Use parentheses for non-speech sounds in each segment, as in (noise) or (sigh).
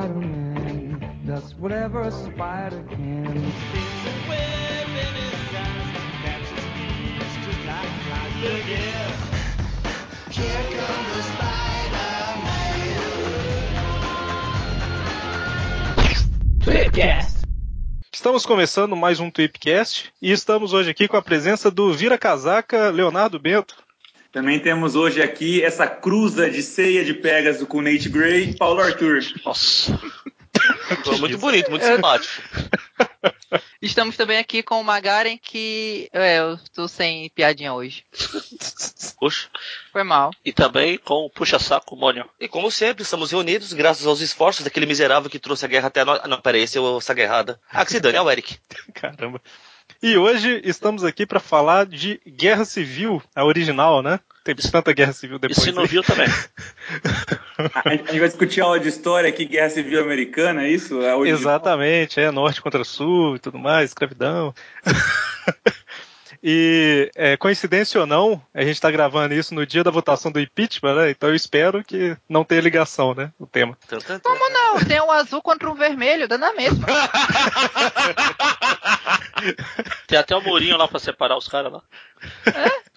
Spider-Man does whatever a spider can. Estamos começando mais um Tweepcast e estamos hoje aqui com a presença do Vira Casaca Leonardo Bento. Também temos hoje aqui essa cruza de ceia de Pegasus com Nate Gray e Paulo Arthur. Nossa. (laughs) Foi muito bonito, muito simpático. (laughs) Estamos também aqui com o Magaren, que. É, eu tô sem piadinha hoje. Puxa. Foi mal. E também com o puxa-saco Mônio. E como sempre, estamos reunidos graças aos esforços daquele miserável que trouxe a guerra até nós. Ah, não, peraí, esse é o Saguerrada. Ah, que se dane, é o Eric. (laughs) Caramba. E hoje estamos aqui para falar de Guerra Civil, a original, né? Tem tanta Guerra Civil depois. E se não viu também. (laughs) A, gente vai discutir aula de história aqui, Guerra Civil Americana, é isso? Original? Exatamente, é norte contra sul e tudo mais, escravidão. (laughs) e é, coincidência ou não, a gente está gravando isso no dia da votação do impeachment, né? Então eu espero que não tenha ligação, né? O tema. Como não? Tem um azul contra um vermelho, dá na mesma. (laughs) Tem até o murinho lá pra separar os caras lá.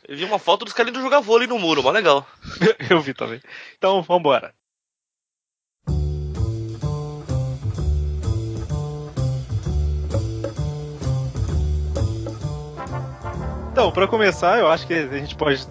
Eu vi uma foto dos caras indo jogar vôlei no muro, mó legal. (laughs) eu vi também. Então vambora. Então, para começar, eu acho que a gente pode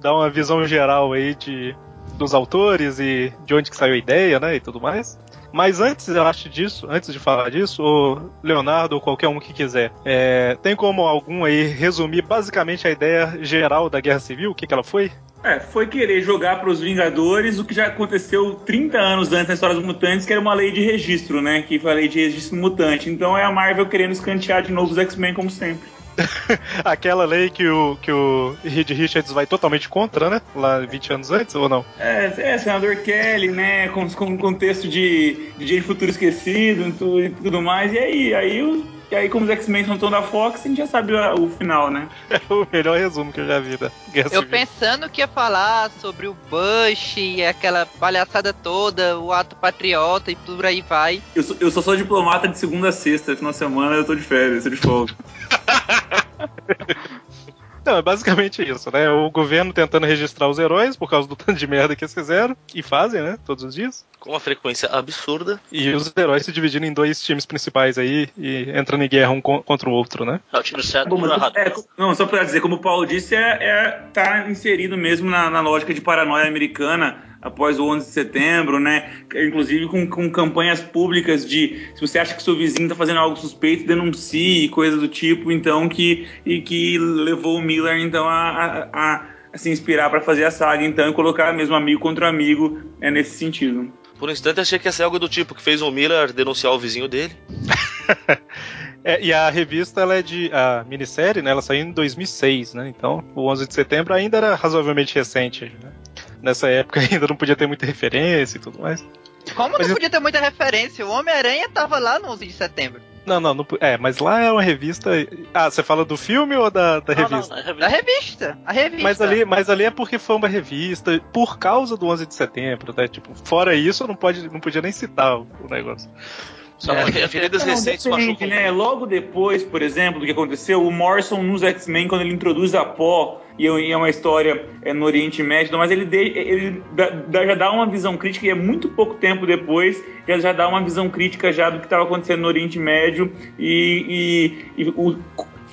dar uma visão geral aí de dos autores e de onde que saiu a ideia, né, e tudo mais. Mas antes, eu acho disso, antes de falar disso, o Leonardo ou qualquer um que quiser, é, tem como algum aí resumir basicamente a ideia geral da Guerra Civil, o que, que ela foi? É, foi querer jogar para os Vingadores o que já aconteceu 30 anos antes na história dos mutantes, que era uma lei de registro, né? Que foi a lei de registro mutante. Então é a Marvel querendo escantear de novo os X-Men, como sempre. (laughs) Aquela lei que o, que o Reed Richards vai totalmente contra, né? Lá 20 anos antes, ou não? É, é senador Kelly, né? Com, com contexto de, de Dia de Futuro Esquecido e tudo, tudo mais. E aí, aí, o- e aí como os X-Men não estão da Fox, a gente já sabe o, final, né? (laughs) É o melhor resumo que eu já vi da Guerra Eu pensando que ia falar sobre o Bush e aquela palhaçada toda, o ato patriota e por aí vai. Eu, sou- eu só sou diplomata de segunda a sexta, final de semana eu tô de férias, tô de folga. (laughs) (laughs) Não, é basicamente isso, né? O governo tentando registrar os heróis por causa do (laughs) tanto de merda que eles fizeram, e fazem, né? Todos os dias. Com uma frequência absurda. E os heróis se dividindo em dois times principais aí e entrando em guerra um co- contra o outro, né? É o time certo Bom, mas, errado. é, não, só pra dizer, como o Paulo disse, é, é- tá inserido mesmo na, na lógica de paranoia americana após o 11 de setembro, né? Inclusive com, com campanhas públicas de se você acha que seu vizinho tá fazendo algo suspeito, denuncie, coisa do tipo, então que e que levou o Miller então a, a- a- a se inspirar para fazer a saga então e colocar mesmo amigo contra amigo é nesse sentido. Por um instante achei que ia ser algo do tipo que fez o Miller denunciar o vizinho dele. (laughs) É, e a revista, ela é de. A minissérie, né? Ela saiu em 2006, né? Então, o 11 de setembro ainda era razoavelmente recente, né? Nessa época (laughs) ainda não podia ter muita referência e tudo mais. Como Mas não eu- podia ter muita referência? O Homem-Aranha tava lá no 11 de setembro. Não, não, não é, mas lá é uma revista. Ah, você fala do filme ou da, da Não, revista? não, é Da revista. revista. A revista. Mas ali, mas ali é porque foi uma revista por causa do 11 de setembro, né? Tipo, fora isso, não pode, não podia nem citar o, o negócio. Só É. porque feridas Não, recentes machucam. né? Logo depois, por exemplo, do que aconteceu, o Morrison nos X-Men, quando ele introduz a Pó, e é é uma história é, no Oriente Médio, mas ele, de- ele dá- já dá uma visão crítica, e é muito pouco tempo depois, já, já dá uma visão crítica já do que estava acontecendo no Oriente Médio, e, e- e o-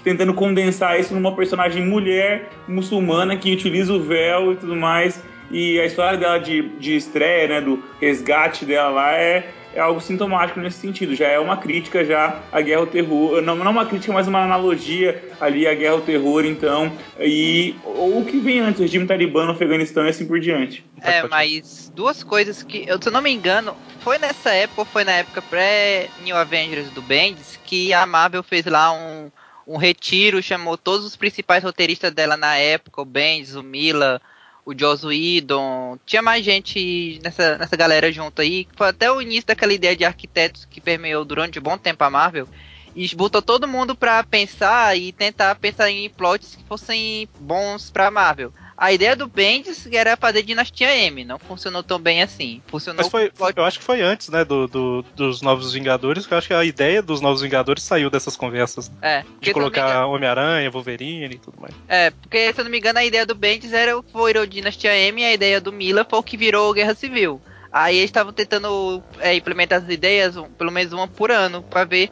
tentando condensar isso numa personagem mulher muçulmana que utiliza o véu e tudo mais. E a história dela de, de estreia, né, do resgate dela lá é, é algo sintomático nesse sentido. Já é uma crítica já à guerra ao terror, não, não uma crítica, mas uma analogia ali à guerra ao terror, então, e ou o que vem antes, o regime talibã no Afeganistão e assim por diante. É, mas duas coisas que, eu, se eu não me engano, foi nessa época, ou foi na época pré-New Avengers do Bendis, que a Marvel fez lá um, um retiro, chamou todos os principais roteiristas dela na época, o Bendis, o Mila, o Joss Whedon, tinha mais gente nessa, nessa galera junto aí, foi até o início daquela ideia de arquitetos que permeou durante um bom tempo a Marvel, e botou todo mundo pra pensar e tentar pensar em plots que fossem bons pra Marvel. A ideia do Bendis era fazer Dinastia M, não funcionou tão bem assim. Funcionou Mas foi, eu acho que foi antes, né, do, do- dos Novos Vingadores, que eu acho que a ideia dos Novos Vingadores saiu dessas conversas. É, De colocar Homem-Aranha, Wolverine e tudo mais. é, porque se eu não me engano a ideia do Bendis era foi o Dinastia M e a ideia do Miller foi o que virou Guerra Civil. Aí eles estavam tentando é, implementar as ideias, um- pelo menos uma por ano, pra ver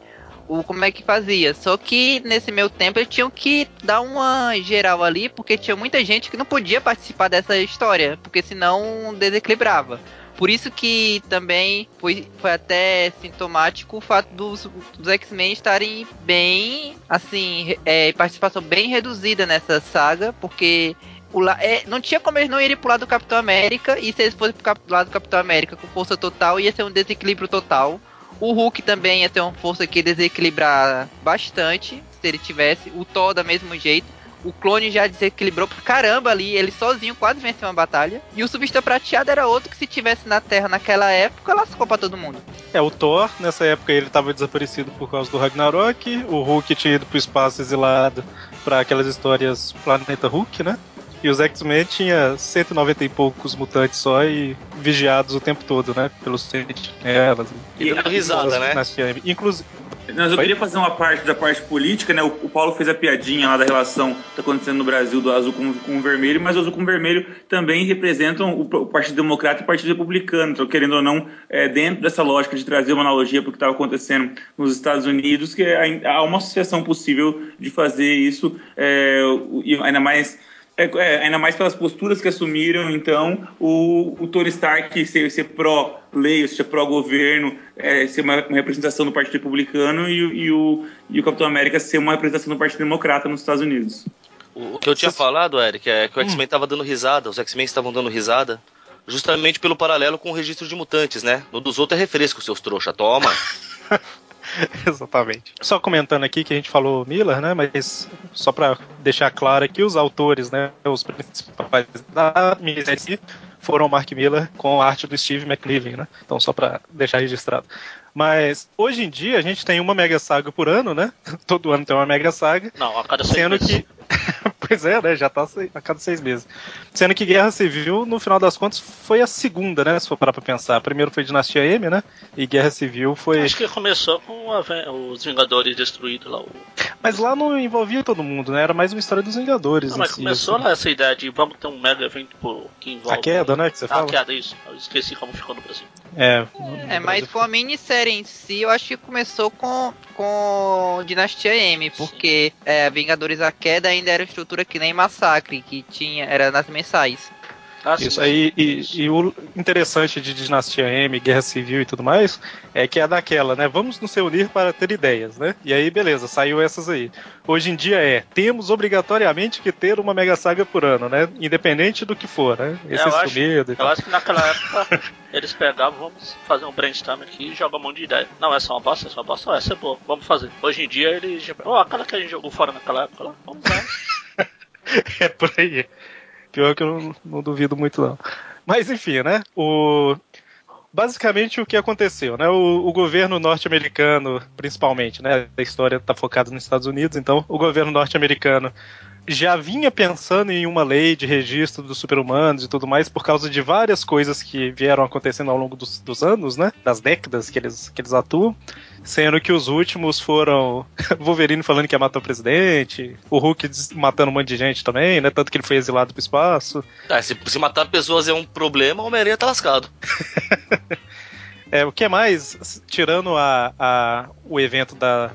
o, como é que fazia. Só que nesse meio tempo eles tinham que dar uma geral ali, porque tinha muita gente que não podia participar dessa história, porque senão desequilibrava. Por isso que também foi, foi até sintomático o fato dos, dos X-Men estarem bem, assim, é, participação bem reduzida nessa saga, porque o é, não tinha como eles não irem pro lado do Capitão América, e se eles fossem pro cap- lado do Capitão América com força total, ia ser um desequilíbrio total. O Hulk também ia ter uma força que desequilibrar bastante, se ele tivesse. O Thor da mesmo jeito. O clone já desequilibrou pra caramba ali, ele sozinho quase venceu uma batalha. E o Surfista Prateado era outro que se tivesse na Terra naquela época, lascou pra todo mundo. É, o Thor, nessa época, ele tava desaparecido por causa do Ragnarok. O Hulk tinha ido pro espaço exilado pra aquelas histórias Planeta Hulk, né? E os X-Men tinha 190 e poucos mutantes só e vigiados o tempo todo, né? Pelos sentinelas. E dando risada, né? Inclusive, Mas eu Foi? queria fazer uma parte da parte política, né? O, o Paulo fez a piadinha lá da relação que tá acontecendo no Brasil do azul com, com o vermelho, mas o azul com o vermelho também representam o, o Partido Democrata e o Partido Republicano. Então, querendo ou não, é, dentro dessa lógica de trazer uma analogia para o que estava acontecendo nos Estados Unidos, que ai- há uma associação possível de fazer isso, é, e ainda mais é, é, ainda mais pelas posturas que assumiram, então, o, o Tony Stark ser, ser pró-lei, seja, pró-governo, é, ser uma, uma representação do Partido Republicano e, o- e o, e o Capitão América ser uma representação do Partido Democrata nos Estados Unidos. O, o que eu tinha Vocês- falado, Eric, é que o Hum. X-Men tava dando risada, os X-Men estavam dando risada, justamente pelo paralelo com o registro de mutantes, né? No dos outros é refresco, seus trouxa, toma. (laughs) (laughs) Exatamente. Só comentando aqui que a gente falou Miller, né? Mas só pra deixar claro aqui, os autores, né? Os principais da minissérie foram o Mark Miller com a arte do Steve McNiven, né? Então só pra deixar registrado. Mas hoje em dia a gente tem uma mega saga por ano, né? (laughs) Todo ano tem uma mega saga. Não, a cada seis Sendo meses. que. (laughs) pois é, né? Já tá a cada seis meses. Sendo que Guerra Civil, no final das contas, foi a segunda, né? Se for parar pra pensar. Primeiro foi Dinastia M, né? E Guerra Civil foi. Acho que começou com a os Vingadores destruídos lá. O... Mas lá não envolvia todo mundo, né? Era mais uma história dos Vingadores. Não, mas si, começou assim. lá essa ideia de vamos ter um mega evento por- que envolve. A queda, né? Que você Ah, fala? a queda, isso. Eu esqueci como ficou no Brasil. É, É, mas com a minissérie em si, eu acho que começou com, com Dinastia M, porque é, Vingadores a Queda ainda era estrutura que nem Massacre, que tinha, era nas mensais. Ah, Isso aí, e, e o interessante de Dinastia M, Guerra Civil e tudo mais, é que é daquela, né? Vamos nos reunir para ter ideias, né? E aí, beleza, saiu essas aí. Hoje em dia é, temos obrigatoriamente que ter uma mega saga por ano, né? Independente do que for, né? Esse É, eu acho- medo Eu acho que naquela época (laughs) eles pegavam, vamos fazer um brainstorm aqui e jogar um monte de ideia. Não, essa é uma bosta, essa é uma bosta, essa é boa, vamos fazer. Hoje em dia eles já. Ó, aquela que a gente jogou fora naquela época lá, vamos lá. (laughs) É por aí. Pior que eu não, não duvido muito, não. Mas enfim, né? O. Basicamente o que aconteceu, né? O, o governo norte-americano, principalmente, né? A história está focada nos Estados Unidos, então o governo norte-americano já vinha pensando em uma lei de registro dos super-humanos e tudo mais por causa de várias coisas que vieram acontecendo ao longo dos, dos anos, né? Das décadas que eles, que eles atuam. Sendo que os últimos foram (laughs) Wolverine falando que ia matar o presidente, o Hulk matando um monte de gente também, né? Tanto que ele foi exilado pro espaço. Ah, se, se matar pessoas é um problema, o Homem-Aranha tá lascado. (laughs) É, o que mais, tirando a, a- o evento da.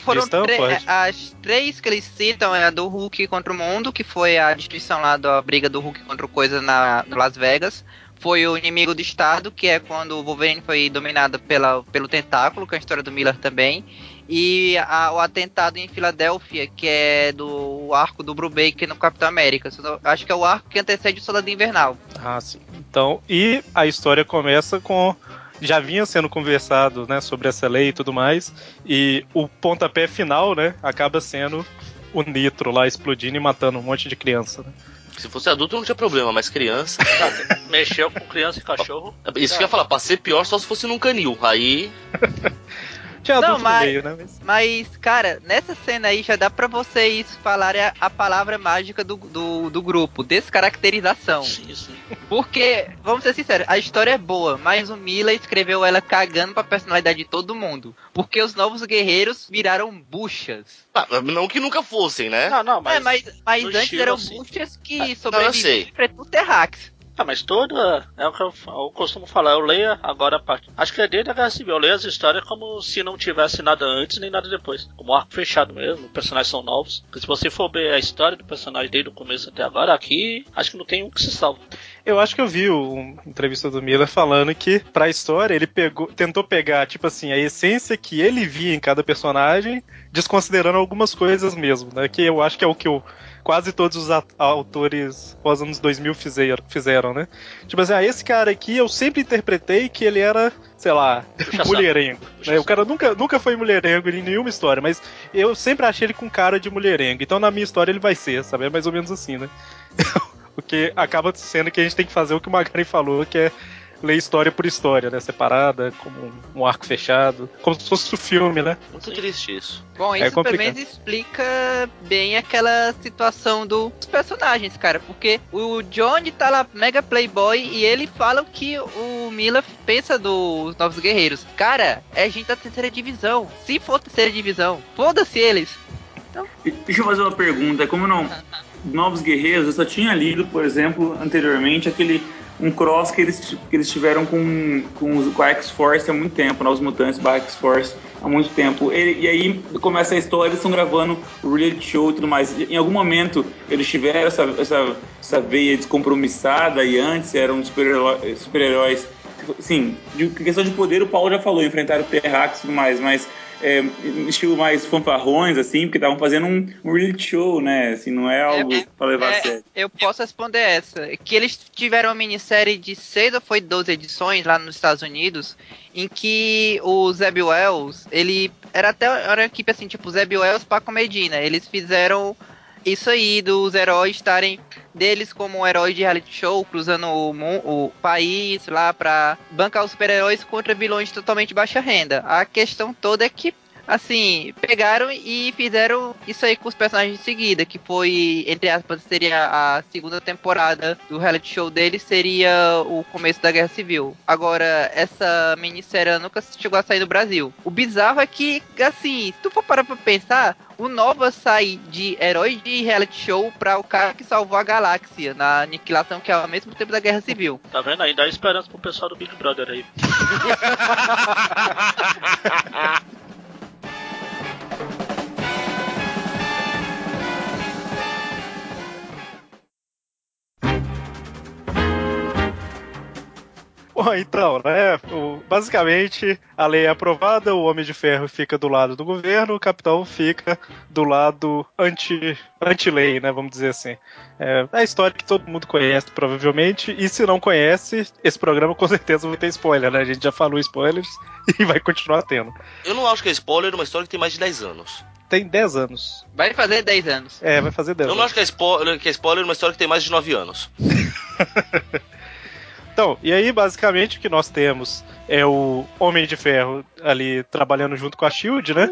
Foram tre- pode? as três que eles citam é a do Hulk contra o mundo, que foi a destruição lá da briga do Hulk contra o Coisa na no Las Vegas. Foi o inimigo do Estado, que é quando o Wolverine foi dominado pela, pelo tentáculo, que é a história do Miller também. E a- o atentado em Filadélfia, que é do arco do Brubaker no Capitão América. Acho que é o arco que antecede o Soldado Invernal. Ah, sim. Então, e a história começa com. Já vinha sendo conversado né, sobre essa lei e tudo mais. E o pontapé final, né? Acaba sendo o Nitro lá explodindo e matando um monte de criança. Né? Se fosse adulto não tinha problema, mas criança. (laughs) Mexeu com criança e cachorro. Isso que eu ia falar, pra ser pior só se fosse num canil. Aí. Tinha Não, mas- no meio, né? Mas... Mas, cara, nessa cena aí já dá pra vocês falarem a, a palavra mágica do, do, do grupo, descaracterização. Sim, sim. Porque, vamos ser sinceros, a história é boa, mas o Miller escreveu ela cagando pra personalidade de todo mundo. Porque os novos guerreiros viraram buchas. Ah, não que nunca fossem, né? Não, não, mas. é, mas, mas antes eram assim. buchas Ah, que não, eu sei. sobreviviam Terrax. Ah, mas toda. É o que eu, eu costumo falar. Eu leio agora a parte. Acho que é desde a Guerra Civil. Eu leio as histórias como se não tivesse nada antes nem nada depois. Como arco fechado mesmo. Os personagens são novos. Porque se você for ver a história do personagem desde o começo até agora, aqui acho que não tem um que se salva. Eu acho que eu vi uma entrevista do Miller falando que, pra história, ele pegou, tentou pegar, tipo assim, a essência que ele via em cada personagem, desconsiderando algumas coisas mesmo, né? Que eu acho que é o que o, quase todos os autores pós anos 2000 fizeram, fizeram, né? Tipo assim, ah, esse cara aqui eu sempre interpretei que ele era, sei lá, Puxa mulherengo. Puxa Né? O cara nunca, nunca foi mulherengo em nenhuma história, mas eu sempre achei ele com cara de mulherengo. Então na minha história ele vai ser, sabe? É mais ou menos assim, né? (laughs) O que acaba sendo que a gente tem que fazer o que o Magari falou, que é ler história por história, né? Separada, como um, um arco fechado. Como se fosse o filme, né? Muito triste isso. Bom, É isso pelo complicado. menos explica bem aquela situação dos personagens, cara. Porque o Johnny tá lá mega playboy e ele fala o que o Miller pensa dos Novos Guerreiros. Cara, é gente da terceira divisão. Se for terceira divisão, foda-se eles. Deixa eu fazer uma pergunta, como não? (laughs) Novos Guerreiros, eu só tinha lido, por exemplo, anteriormente, aquele um cross que eles, que eles tiveram com, com, os- com a X-Force há muito tempo, Novos Mutantes barra X-Force há muito tempo. Ele- e aí começa a história, eles estão gravando o reality show e tudo mais. E em algum momento eles tiveram essa, essa, essa veia descompromissada e antes eram super-heró- super-heróis. Sim, de questão de poder, o Paulo já falou, enfrentar o Terrax e tudo mais, mas é, estilo mais fanfarrões, assim, porque estavam fazendo um, um reality show, né? Assim, não é algo É, pra levar é, a sério. Eu posso responder essa. Que eles tiveram uma minissérie de 6 ou foi 12 edições lá nos Estados Unidos, em que o Zeb Wells, ele era até era uma equipe assim, tipo Zeb Wells, Paco Medina. Eles fizeram isso aí dos heróis estarem deles como heróis de reality show, cruzando o, o país lá pra bancar os super-heróis contra vilões totalmente baixa renda. A questão toda é que assim, pegaram e fizeram isso aí com os personagens de seguida, que foi, entre aspas, seria a segunda temporada do reality show dele, seria o começo da Guerra Civil. Agora, essa minissérie nunca chegou a sair do Brasil. O bizarro é que, assim, se tu for parar pra pensar, o Nova sai de herói de reality show pra o cara que salvou a galáxia na aniquilação, que é ao mesmo tempo da Guerra Civil. Tá vendo? Ainda há esperança pro pessoal do Big Brother aí. (laughs) Bom, então, né? o- basicamente, a lei é aprovada, o Homem de Ferro fica do lado do governo, o Capitão fica do lado anti- anti-lei, né? Vamos dizer assim. É a história que todo mundo conhece, provavelmente, e se não conhece, esse programa com certeza vai ter spoiler, né? A gente já falou spoilers (laughs) e vai continuar tendo. Eu não acho que é spoiler uma história que tem mais de 10 anos. Tem 10 anos. Vai fazer 10 anos. É, vai fazer 10 Eu anos. não acho que é spoiler, que é spoiler uma história que tem mais de 9 anos. (laughs) Então, e aí basicamente o que nós temos é o Homem de Ferro ali trabalhando junto com a Shield, né?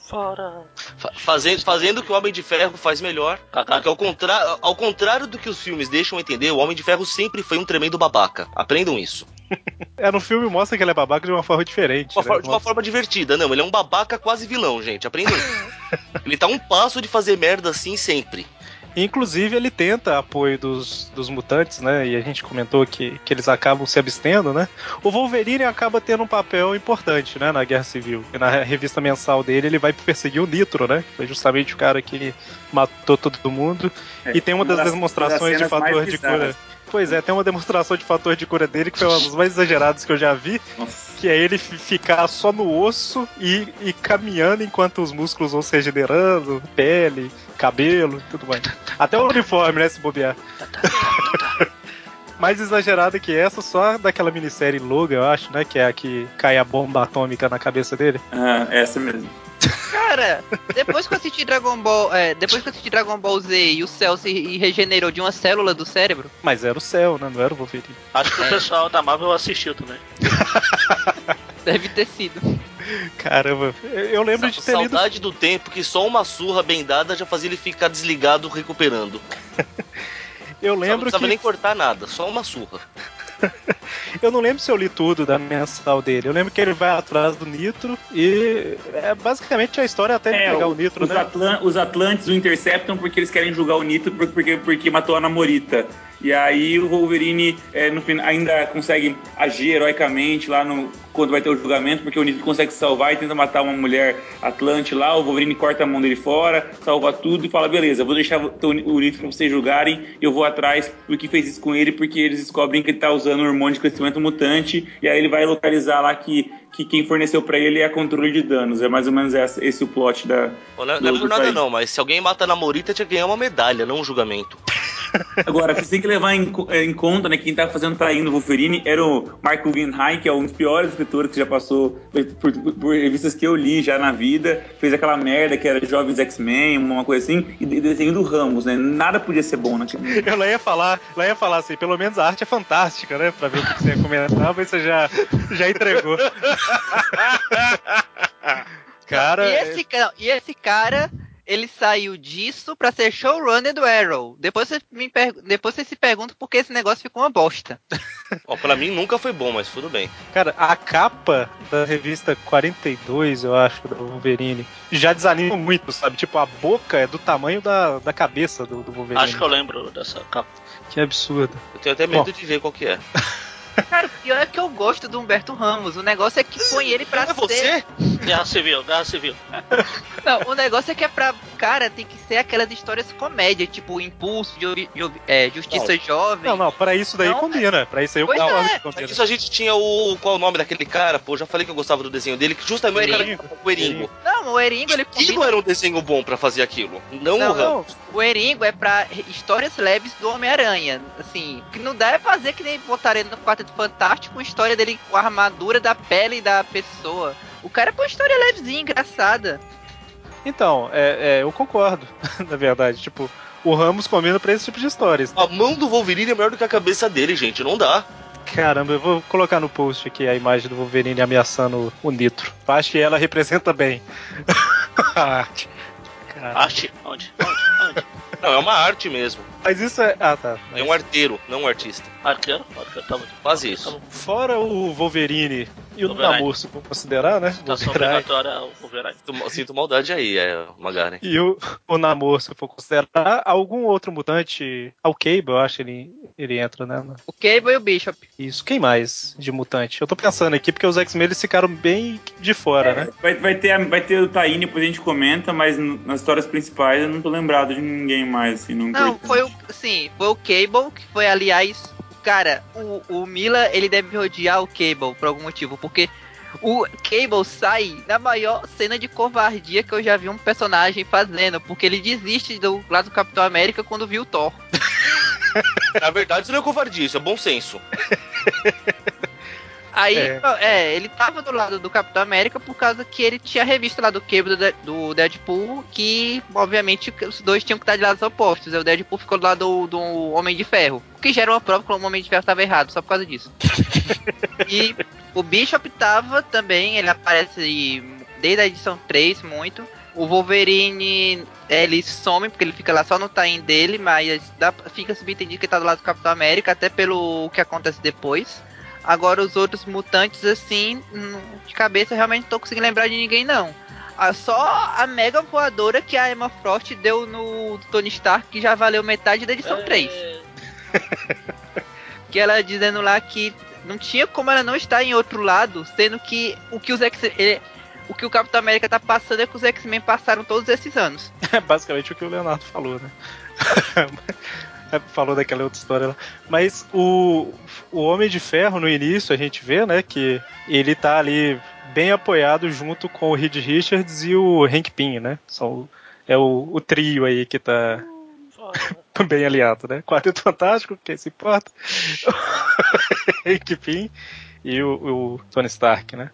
Fora. Fa- Fazendo, fazendo o que o Homem de Ferro faz melhor. Porque ao, contra- ao contrário do que os filmes deixam entender, o Homem de Ferro sempre foi um tremendo babaca. Aprendam isso. (laughs) É, no filme mostra que ele é babaca de uma forma diferente. Uma né? for- de uma Mostra- forma divertida. Não, ele é um babaca quase vilão, gente. Aprendam isso. (laughs) ele tá um passo de fazer merda assim sempre. Inclusive, ele tenta apoio dos, dos mutantes, né? E a gente comentou que, que eles acabam se abstendo, né? O Wolverine acaba tendo um papel importante, né? Na Guerra Civil. E na revista mensal dele, ele vai perseguir o Nitro, né? Que foi justamente o cara que matou todo mundo. e tem uma das demonstrações de cenas mais fator de cura. Pois é, tem uma demonstração de fator de cura dele que foi uma das mais exageradas que eu já vi. Nossa. Que é ele fi- ficar só no osso e, e caminhando enquanto os músculos vão se regenerando, pele, cabelo tudo mais. Até o uniforme, né, se bobear. (laughs) Mais exagerada que essa, só daquela minissérie Logan, eu acho, né? Que é a que cai a bomba atômica na cabeça dele. Ah, essa mesmo. Cara, depois que eu assisti Dragon Ball, é, depois que eu assisti Dragon Ball Z e o céu se regenerou de uma célula do cérebro, Mas era o céu, né? Não era o Wolverine. Acho que o É. pessoal da Marvel assistiu também. (laughs) deve ter sido. Caramba, eu lembro de ter lido. Saudade do tempo que só uma surra bem dada já fazia ele ficar desligado recuperando. Eu Só não lembro precisava que. nem cortar nada, só uma surra. (laughs) Eu não lembro se eu li tudo da mensal dele. Eu lembro que ele vai atrás do Nitro e é basicamente a história até de É, pegar o- o Nitro, os, né? Atlan- os Atlantes o interceptam porque eles querem julgar o Nitro por- porque, porque matou a Namorita. E aí o Wolverine é, no final, ainda consegue agir heroicamente lá no, quando vai ter o julgamento, porque o Nitro consegue se salvar e tenta matar uma mulher Atlante lá. O Wolverine corta a mão dele fora, salva tudo e fala: beleza, vou deixar o o Nitro pra vocês julgarem. Eu vou atrás do que fez isso com ele, porque eles descobrem que ele tá usando hormônio de crescimento mutante. E aí ele vai localizar lá que, que quem forneceu pra ele é controle de danos. É mais ou menos esse, esse o plot da. Não, não é do- por do nada país. não, mas se alguém mata a namorita, tinha que ganhar uma medalha, não um julgamento. (laughs) Agora, você tem que levar em, co- em conta, né, que quem tava fazendo traindo o Wolverine era o Mark Guggenheim, que é um dos piores escritores que já passou por, por- por revistas que eu li já na vida. Fez aquela merda que era Jovens X-Men, uma coisa assim, e de- desenho do Ramos, né? Nada podia ser bom naquele. (laughs) Eu lá ia falar, lá ia falar assim, pelo menos a arte é fantástica, né? Pra ver o que que você ia comentar, mas você já, já entregou. (laughs) (laughs) Cara, E esse, ca- e esse cara, ele saiu disso pra ser showrunner do Arrow. Depois você, me per- Depois você se pergunta por que esse negócio ficou uma bosta. (laughs) Ó, pra mim nunca foi bom, mas tudo bem. cara, a capa da revista 42, eu acho, do Wolverine, já desanima muito, sabe? Tipo, a boca é do tamanho da, da cabeça do, do Wolverine. Acho que eu lembro dessa capa. Que absurdo. Eu tenho até medo Bom. de ver qual que é. (laughs) Cara, o pior é que eu gosto do Humberto Ramos. O negócio é que põe ele pra é ser. você? Guerra Civil, Guerra Civil. Não, o negócio é que é pra. Cara, tem que ser aquelas histórias comédia, tipo Impulso, jo- jo- é, Justiça Jovem. Não, não, pra isso daí Não, combina. Pra isso aí eu Pois concordo é, que combina. Isso a gente tinha o. Qual é o nome daquele cara? Pô, já falei que eu gostava do desenho dele, que justamente O o, Eringo. cara, o Eringo. Não, o Eringo ele Aquilo combina. era um desenho bom pra fazer aquilo. Não, Não, o Ram. O Eringo é pra histórias leves do Homem-Aranha. Assim, o que não dá é fazer que nem botaram ele no Quarteto Fantástico, com a história dele com a armadura da pele da pessoa. O cara é pra uma história levezinha, engraçada. Então, é, é, eu concordo, (laughs) na verdade. Tipo, o Ramos combina pra esse tipo de histórias. A mão do Wolverine é maior do que a cabeça dele, gente. Não dá. Caramba, eu vou colocar no post aqui a imagem do Wolverine ameaçando o Nitro. Acho que ela representa bem a (laughs) arte. Arte? Onde? Onde? Onde? Não, é uma arte mesmo. Mas isso é. Ah, tá. É um arteiro, não um artista. Arqueiro? Arqueiro, tá bom. Quase isso. Fora o Wolverine e o Wolverine. Namor, se for considerar, né? Wolverine. obrigatória ao Wolverine. Sinto- Sinto maldade aí, é, Magaren. E o, o Namor, se for considerar, algum outro mutante. Ao Cable, eu acho que ele, ele entra, né? O Cable e o Bishop. Isso. Quem mais de mutante? Eu tô pensando aqui porque os X-Men eles ficaram bem de fora, né? Vai, vai, ter, a- vai ter o Taine, depois a gente comenta, mas nas histórias principais eu não tô lembrado de ninguém mais, assim, não Não, foi o. Sim, foi o Cable, que foi, aliás. Cara, o, o Mila, ele deve odiar o Cable por algum motivo, porque o Cable sai na maior cena de covardia que eu já vi um personagem fazendo, porque ele desiste do lado do Capitão América quando viu o Thor. (laughs) Na verdade, isso não é covardia, isso é bom senso. (laughs) Aí, É. é. ele tava do lado do Capitão América por causa que ele tinha a revista lá do Cable do, De- do Deadpool, que, obviamente, os dois tinham que estar de lados opostos. O Deadpool ficou do lado do, do Homem de Ferro. O que gera uma prova que o Homem de Ferro estava errado, só por causa disso. (laughs) e o Bishop tava também, ele aparece desde a edição 3 muito. O Wolverine, é, ele some, porque ele fica lá só no time dele, mas dá, fica subentendido que ele tá do lado do Capitão América, até pelo que acontece depois. Agora os outros mutantes, assim, hum, de cabeça, eu realmente não tô conseguindo lembrar de ninguém, não. Ah, só a mega voadora que a Emma Frost deu no Tony Stark, que já valeu metade da edição 3. É, (laughs) Que ela dizendo lá que não tinha como ela não estar em outro lado, sendo que o que os X ele- o que o Capitão América tá passando é que os X-Men passaram todos esses anos. (laughs) É basicamente o que o Leonardo falou, né? (laughs) É, falou daquela outra história lá. Mas o, o Homem de Ferro, no início, a gente vê, né, que ele tá ali bem apoiado junto com o Reed Richards e o Hank Pym, né? São, é o, o trio aí que tá (laughs) bem aliado, né? Quarteto Fantástico, quem se importa? (laughs) Hank Pym e o, o Tony Stark, né?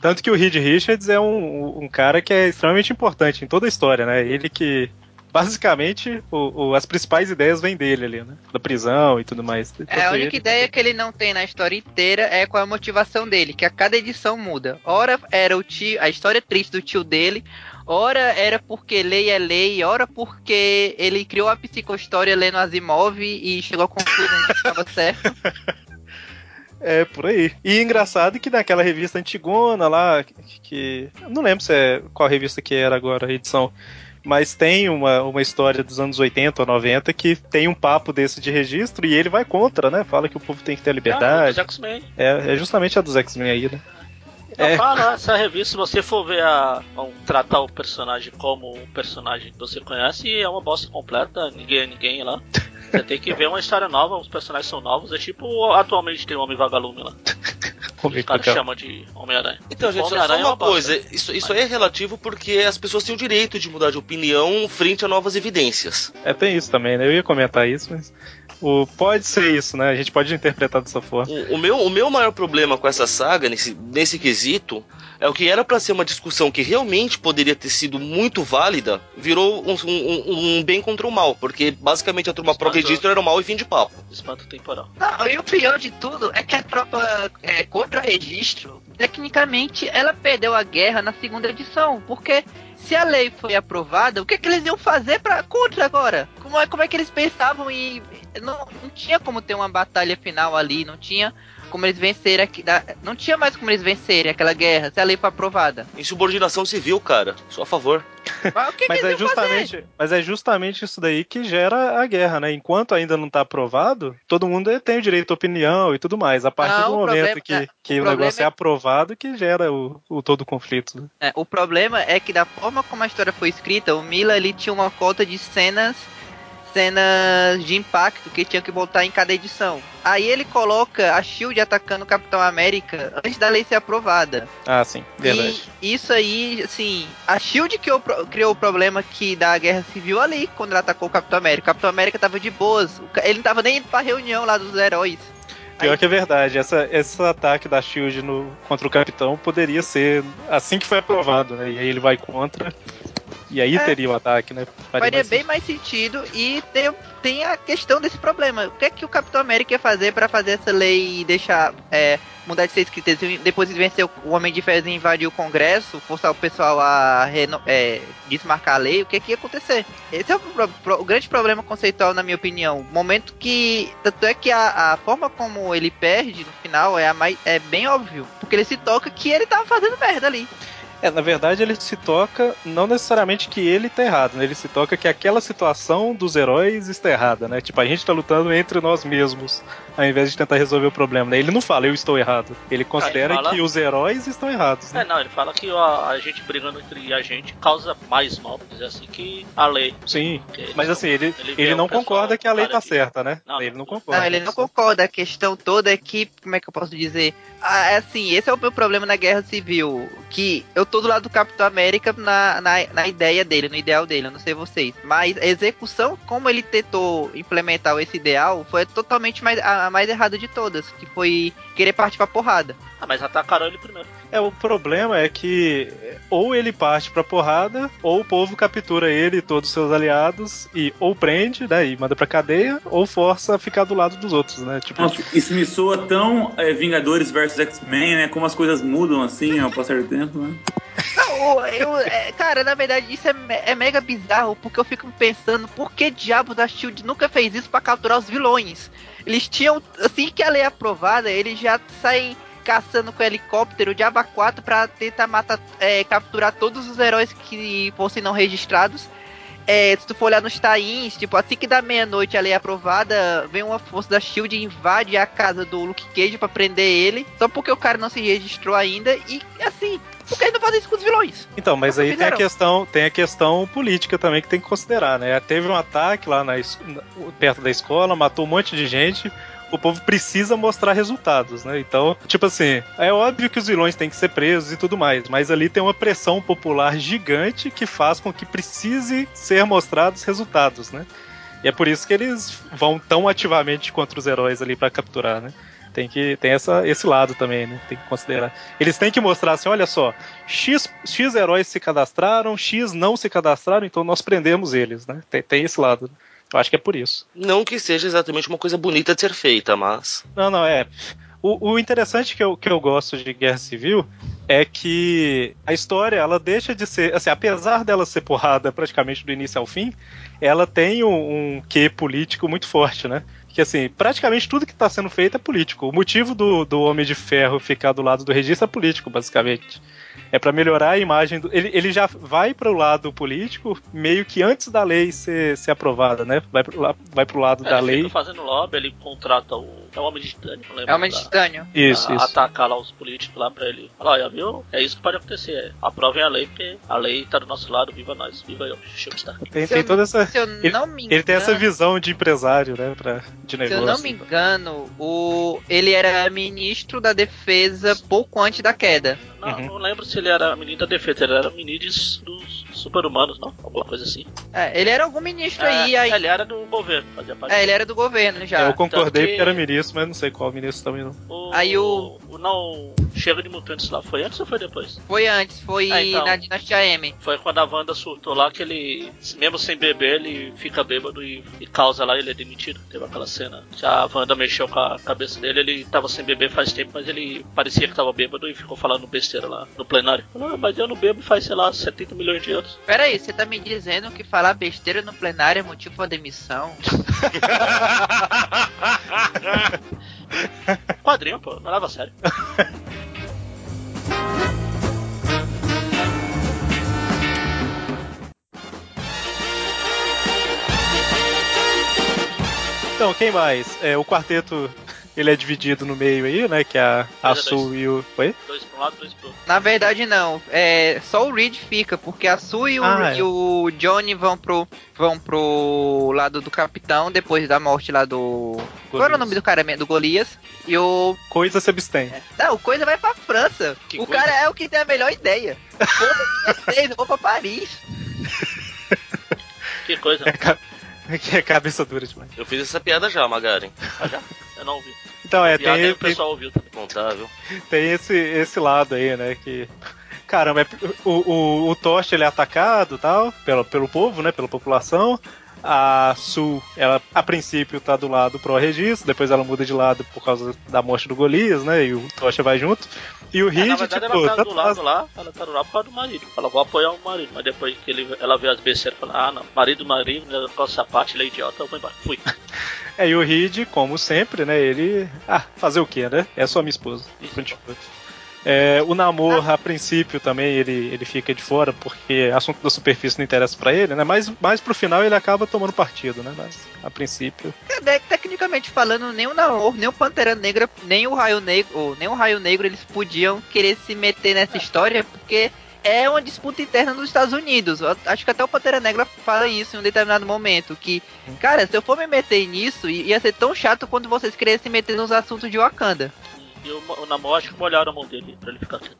Tanto que o Reed Richards é um, um cara que é extremamente importante em toda a história, né? Ele que basicamente o, o- as principais ideias vêm dele ali, né? Da prisão e tudo mais. É, a única ele- ideia que ele não tem na história inteira é qual é a motivação dele, que a cada edição muda. Ora era o tio, a história triste do tio dele, ora era porque lei é lei, ora porque ele criou a psicohistória lendo Asimov e chegou à conclusão que estava certo. (laughs) É, por aí. E engraçado que naquela revista antigona lá, que, que- não lembro se é qual revista que era agora a edição, mas tem uma, uma história dos anos 80 ou 90 que tem um papo desse de registro e ele vai contra, né? Fala que o povo tem que ter Ah, liberdade. dos X-Men. É, é justamente a dos X-Men aí, né? Eu É. falo, essa revista, se você for ver a. tratar o personagem como um personagem que você conhece, é uma bosta completa, ninguém é ninguém lá. Você tem que ver uma história nova, os personagens são novos, é tipo atualmente tem o Homem Vagalume lá. Os que caras fica? chamam de Homem-Aranha. Então, gente, só, só é uma bosta. coisa, isso, isso aí é relativo porque as pessoas têm o direito de mudar de opinião frente a novas evidências. É, tem isso também, né? Eu ia comentar isso, mas. O, pode ser isso, né? A gente pode interpretar dessa forma. O, o meu, o meu maior problema com essa saga, nesse, nesse quesito, é o que era pra ser uma discussão que realmente poderia ter sido muito válida, virou um, um- um bem contra o mal, porque basicamente a turma pró-registro era o mal e fim de papo. Espanto temporal. Não, e o pior de tudo é que a tropa é, contra registro, tecnicamente, ela perdeu a guerra na segunda edição, porque se a lei foi aprovada, o que, que eles iam fazer para contra agora? Como é, como é que eles pensavam e não, não tinha como ter uma batalha final ali, não tinha como eles vencerem aqui, da- não tinha mais como eles vencerem aquela guerra se a lei foi aprovada. Insubordinação civil, cara. Sou a favor. (laughs) Mas o que, Mas que é iam fazer? justamente, mas é justamente isso daí que gera a guerra, né? Enquanto ainda não tá aprovado, todo mundo tem o direito à opinião e tudo mais. A partir Não, do momento problema- que, é, que o o, negócio é... é- aprovado que gera o, o todo o conflito. né? É, o problema é que da forma como a história foi escrita, o Mila ele tinha uma cota de cenas cenas de impacto que tinha que botar em cada edição. Aí ele coloca a Shield atacando o Capitão América antes da lei ser aprovada. Ah, sim, verdade. E isso aí, assim, a Shield criou, pro- criou o problema que da Guerra Civil ali, quando ela atacou o Capitão América. O Capitão América tava de boas, ele não tava nem indo pra reunião lá dos heróis. Pior que é verdade, essa, esse ataque da Shield no, contra o Capitão poderia ser assim que foi aprovado, né? E aí ele vai contra. E aí É. teria o ataque, né? Faria Faria mais bem mais sentido e tem, tem a questão desse problema. O que é que o Capitão América ia fazer pra fazer essa lei e deixar é, mudar de ser escrita? Depois de vencer o Homem de Ferro e invadir o Congresso, forçar o pessoal a reno- é, desmarcar a lei, o que é que ia acontecer? Esse é o, pro- o grande problema conceitual, na minha opinião. O momento que. Tanto é que a, a forma como ele perde no final é, a mais, é bem óbvio. Porque ele se toca que ele tava fazendo merda ali. É, na verdade ele se toca, não necessariamente que ele tá errado, né? Ele se toca que aquela situação dos heróis está errada, né? Tipo, a gente tá lutando entre nós mesmos, ao invés de tentar resolver o problema, né? Ele não fala, eu estou errado. Ele considera fala- que os heróis estão errados, É, né? não, ele fala que a, a gente brigando entre a gente causa mais mal, vamos dizer assim, que a lei. Sim. Mas assim, ele, ele ele, não concorda que a lei tá que- certa, né? Não, ele não não. concorda. Não, ele não concorda. A questão toda é que, como é que eu posso dizer? Ah, é assim, esse é o meu problema na Guerra Civil. Que eu tô do lado do Capitão América na, na, na ideia dele, no ideal dele, eu não sei vocês. Mas a execução, como ele tentou implementar esse ideal, foi totalmente mais, a, a mais errada de todas. Que foi querer partir pra porrada. Ah, mas atacaram ele primeiro. É, o problema é que ou ele parte pra porrada, ou o povo captura ele e todos os seus aliados e ou prende, né, e manda pra cadeia, ou força a ficar do lado dos outros, né? Tipo, Nossa, isso me soa tão é, Vingadores versus X-Men, né? Como as coisas mudam assim ao passar do tempo, né? Não, eu, é, cara, na verdade isso é, é mega bizarro, porque eu fico pensando por que diabos a Shield nunca fez isso pra capturar os vilões. Eles tinham, assim que a lei é aprovada, eles já saem caçando com helicóptero de Aba 4 pra tentar matar, é, capturar todos os heróis que fossem não registrados. É, se tu for olhar nos tains, tipo, assim que dá meia-noite a lei é aprovada, vem uma força da Shield e invade a casa do Luke Cage pra prender ele, só porque o cara não se registrou ainda, e assim, por que eles não fazem isso com os vilões? Então, mas aí tem a questão, tem a questão política também que tem que considerar, né? Teve um ataque lá na, perto da escola, matou um monte de gente. O povo precisa mostrar resultados, né? Então, tipo assim, é óbvio que os vilões têm que ser presos e tudo mais, mas ali tem uma pressão popular gigante que faz com que precise ser mostrados resultados, né? E é por isso que eles vão tão ativamente contra os heróis ali pra capturar, né? Tem que tem essa, esse lado também, né? Tem que considerar. Eles têm que mostrar assim, olha só, X, X heróis se cadastraram, X não se cadastraram, então nós prendemos eles, né? Tem, tem esse lado. Eu acho que é por isso. Não que seja exatamente uma coisa bonita de ser feita, mas. Não, não, é. O, o interessante que eu, que eu gosto de Guerra Civil é que a história, ela deixa de ser. Assim, apesar dela ser porrada praticamente do início ao fim, ela tem um, um quê político muito forte, né? Que assim, praticamente tudo que está sendo feito é político. O motivo do, do Homem de Ferro ficar do lado do registro é político, basicamente. É para melhorar a imagem do. Ele, ele já vai para o lado político meio que antes da lei ser, ser aprovada, né? Vai pro, vai pro lado É, da ele lei. fazendo lobby, ele contrata o. É o Homem de Titânio, não lembro. É homem de titânio. Isso, a- isso. atacar lá os políticos lá pra ele. Falar, olha, viu? É isso que pode acontecer. É, aprovem a lei, porque a lei tá do nosso lado, viva nós, viva eu, Chipstar. Tem, Se tem eu- toda essa. Se eu Ele- não me engano. Ele tem essa visão de empresário, né? Pra, de Se negócio. eu não me engano, o... ele era ministro da defesa pouco antes da queda. Não, Uhum. não lembro se ele era menino da defesa, ele era menino dos super-humanos, não? Alguma coisa assim. É, ele era algum ministro É, aí, aí. Ele era do governo, fazia parte. É, ele era do governo já. Eu concordei Tanto que- porque era ministro, mas não sei qual ministro também não. O, Aí o- o não chega de mutantes lá foi antes ou foi depois? Foi antes, foi Ah, então. na Dinastia M. Foi quando a Wanda surtou lá que ele, mesmo sem beber, ele fica bêbado e, e causa lá, ele é demitido. Teve aquela cena que a Wanda mexeu com a cabeça dele, ele tava sem beber faz tempo, mas ele parecia que tava bêbado e ficou falando besteira lá no plenário. Falou, "Ah, mas eu não bebo faz, sei lá, 70 milhões de anos. Pera aí, você tá me dizendo que falar besteira no plenário é motivo pra demissão? (laughs) Quadrinho, pô, não leva a sério. Então, quem mais? É, o quarteto, ele é dividido no meio aí, né? Que é a, Sul e o. Oi? Dois pra um lado, dois pro outro. Na verdade, não. É, só o Reed fica, porque a Sue e o, Ah, é. e o Johnny vão pro, vão pro lado do capitão depois da morte lá do. Qual era o nome do cara mesmo? Do Golias. E o. Coisa se abstém. Não, o Coisa vai pra França. Que o coisa? cara é o que tem a melhor ideia. (laughs) Vocês, eu vou pra Paris. Que coisa, (laughs) É, ca- que é cabeça dura demais. Eu fiz essa piada já, Magaren. ah, já? (laughs) Eu não ouvi. Então, é, Piada aí tem, o tem, pessoal ouviu também. Contável. tem esse, esse lado aí, né? Que. Caramba, é- o, o, o Tosh ele é atacado tal, pelo, pelo povo, né? Pela população. A Sul, ela a princípio tá do lado pro registro, depois ela muda de lado por causa da morte do Golias, né? E o Tocha vai junto. E o É, Reed, na verdade, tipo, ela tá tanto do lado faz- lá, ela tá do lado por causa do marido. Ela vai apoiar o marido, mas depois que ele, ela vê as besteiras, fala, ah não, marido, marido, negócio essa parte, ele é idiota, eu vou embora. Fui. (laughs) É, e o Reed, como sempre, né? Ele. Ah, fazer o quê, né? É só minha esposa. Continua. É, o namoro, a princípio, também ele, ele fica de fora, porque assunto da superfície não interessa pra ele, né? Mas mais pro final ele acaba tomando partido, né? Mas a princípio. É, né, Tecnicamente falando, nem o Namor, nem o Pantera Negra, nem o Raio Negro, nem o Raio Negro, eles podiam querer se meter nessa história, porque é uma disputa interna nos Estados Unidos. Eu Acho que até o Pantera Negra fala isso em um determinado momento, que, cara, se eu for me meter nisso, ia ser tão chato quanto vocês quererem se meter nos assuntos de Wakanda. E o, o namoro, acho que molharam a mão dele pra ele ficar. (laughs)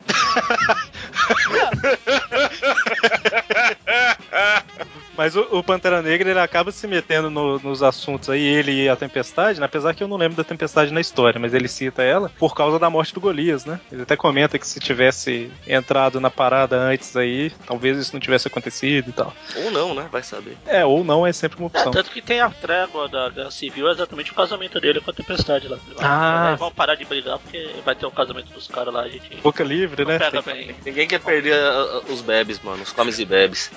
Mas o, o Pantera Negra ele acaba se metendo no- nos assuntos aí, ele e a Tempestade, né? apesar que eu não lembro da Tempestade na história, mas ele cita ela por causa da morte do Golias, né? Ele até comenta que se tivesse entrado na parada antes aí, talvez isso não tivesse acontecido e tal. Ou não, né? Vai saber. É, ou não é sempre uma É, opção. tanto que tem a trégua da Guerra Civil, é exatamente o casamento dele com a Tempestade lá. Ah. Aí vão parar de brigar, porque vai ter o casamento dos caras lá, a gente... Boca livre, Não né? pega Tem- bem. Ninguém quer perder ah, ah, os bebes, mano. Os comes e bebes.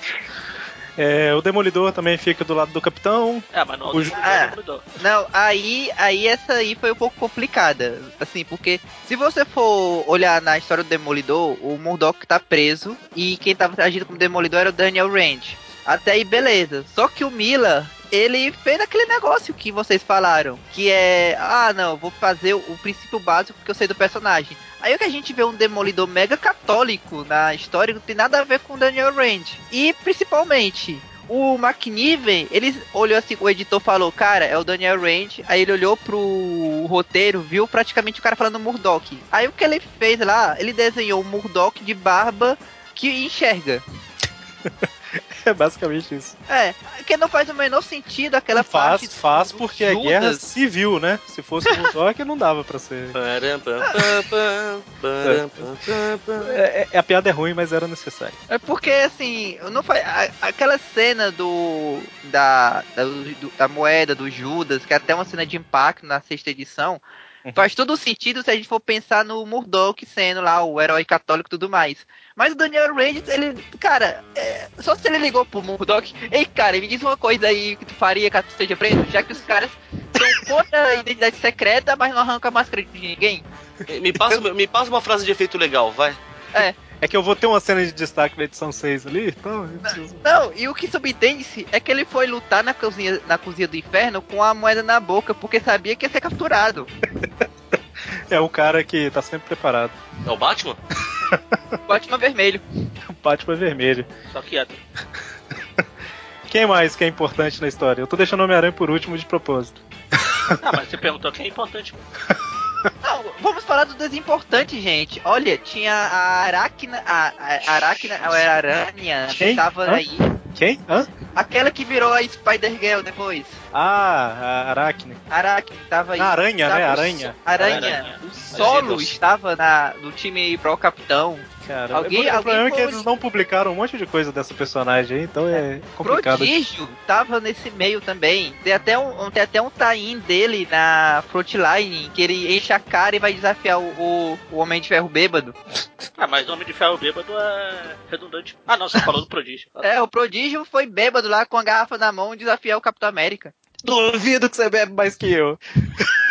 É, o Demolidor também fica do lado do Capitão. É, mas não O o Ju- Ah. Demolidor. Não, aí, aí essa aí foi um pouco complicada. Assim, porque se você for olhar na história do Demolidor, o Murdock tá preso e quem tava agindo como Demolidor era o Daniel Rand. Até aí, beleza. Só que o Miller, ele fez aquele negócio que vocês falaram, que é, ah, não, vou fazer o, princípio básico porque eu sei do personagem. Aí o que a gente vê um Demolidor mega católico na história não tem nada a ver com Daniel Rand. E principalmente, o McNiven, ele olhou assim, o editor falou, cara, é o Daniel Rand. Aí ele olhou pro roteiro, viu praticamente o cara falando Murdock. Aí o que ele fez lá, ele desenhou um Murdock de barba que enxerga. (laughs) (laughs) É basicamente isso. É, que não faz o menor sentido aquela faz, parte. faz do porque é Judas. guerra civil, né? Se fosse Murdoch, não dava pra ser. É, é- a piada é ruim, mas era necessário. É porque, assim, não faz, a- aquela cena do da, da, do- da moeda do Judas, que é até uma cena de impacto na sexta edição, Uhum. faz todo sentido se a gente for pensar no Murdoch sendo lá o herói católico e tudo mais. Mas o Daniel Radcliffe, ele, cara, é, só se ele ligou pro Murdoch, ei, cara, me diz uma coisa aí que tu faria caso tu esteja preso, já que os caras são contra a identidade secreta, mas não arrancam a máscara de ninguém. Me passa, me passa uma frase de efeito legal, vai. É que eu vou ter uma cena de destaque na edição 6 ali, então eu preciso. Não, e o que subentende-se é que ele foi lutar na cozinha, na cozinha do inferno com a moeda na boca, porque sabia que ia ser capturado. (laughs) É o cara que tá sempre preparado. É o Batman? (laughs) Batman vermelho. O Batman é vermelho. Só que é. (laughs) Quem mais que é importante na história? Eu tô deixando o Homem-Aranha por último de propósito. Ah, mas você perguntou quem é importante. Não, vamos falar do desimportante, gente. Olha, tinha a Aracna, a, a Aracna, a aranha, Quem? que tava Hã? aí. Quem? Hã? Aquela que virou a Spider-Girl depois. Ah, a Aracne. Aracne tava aí. A aranha, Tava né? Aranha. Aranha. Aranha. O Solo estava na, no time pro capitão. Cara, Alguém- o problema é que eles não publicaram um monte de coisa dessa personagem então é complicado. Prodígio tava nesse meio também. Tem até um, tem até um tie dele na Frontline, que ele enche a cara e vai desafiar o, o, o Homem de Ferro bêbado. Ah, mas Homem de Ferro Bêbado é redundante. Ah, não, você falou do Prodígio. (laughs) É, o Prodígio foi bêbado lá com a garrafa na mão desafiar o Capitão América. Duvido que você bebe mais que eu. (laughs)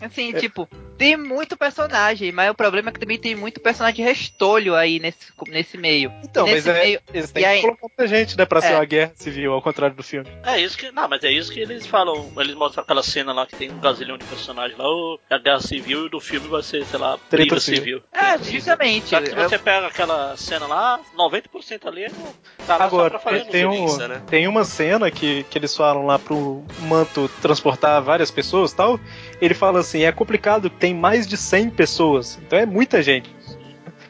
Assim, tipo, tem muito personagem, mas o problema é que também tem muito personagem restolho aí nesse, nesse meio. Então, E mas nesse é, meio- eles têm e que aí- colocar muita gente, né, pra ser É. uma guerra civil, ao contrário do filme. É isso que. Não, mas é isso que eles falam. Eles mostram aquela cena lá que tem um gazilhão de personagens lá, o- a guerra civil e do filme vai ser, sei lá, briga civil. civil. É, justamente. Só que se você pega aquela cena lá, 90% ali é tá Agora, só pra fazer tem, no um, né? tem uma cena que, que eles falam lá pro manto transportar várias pessoas tal. Ele fala assim: é complicado, tem mais de 100 pessoas, então é muita gente.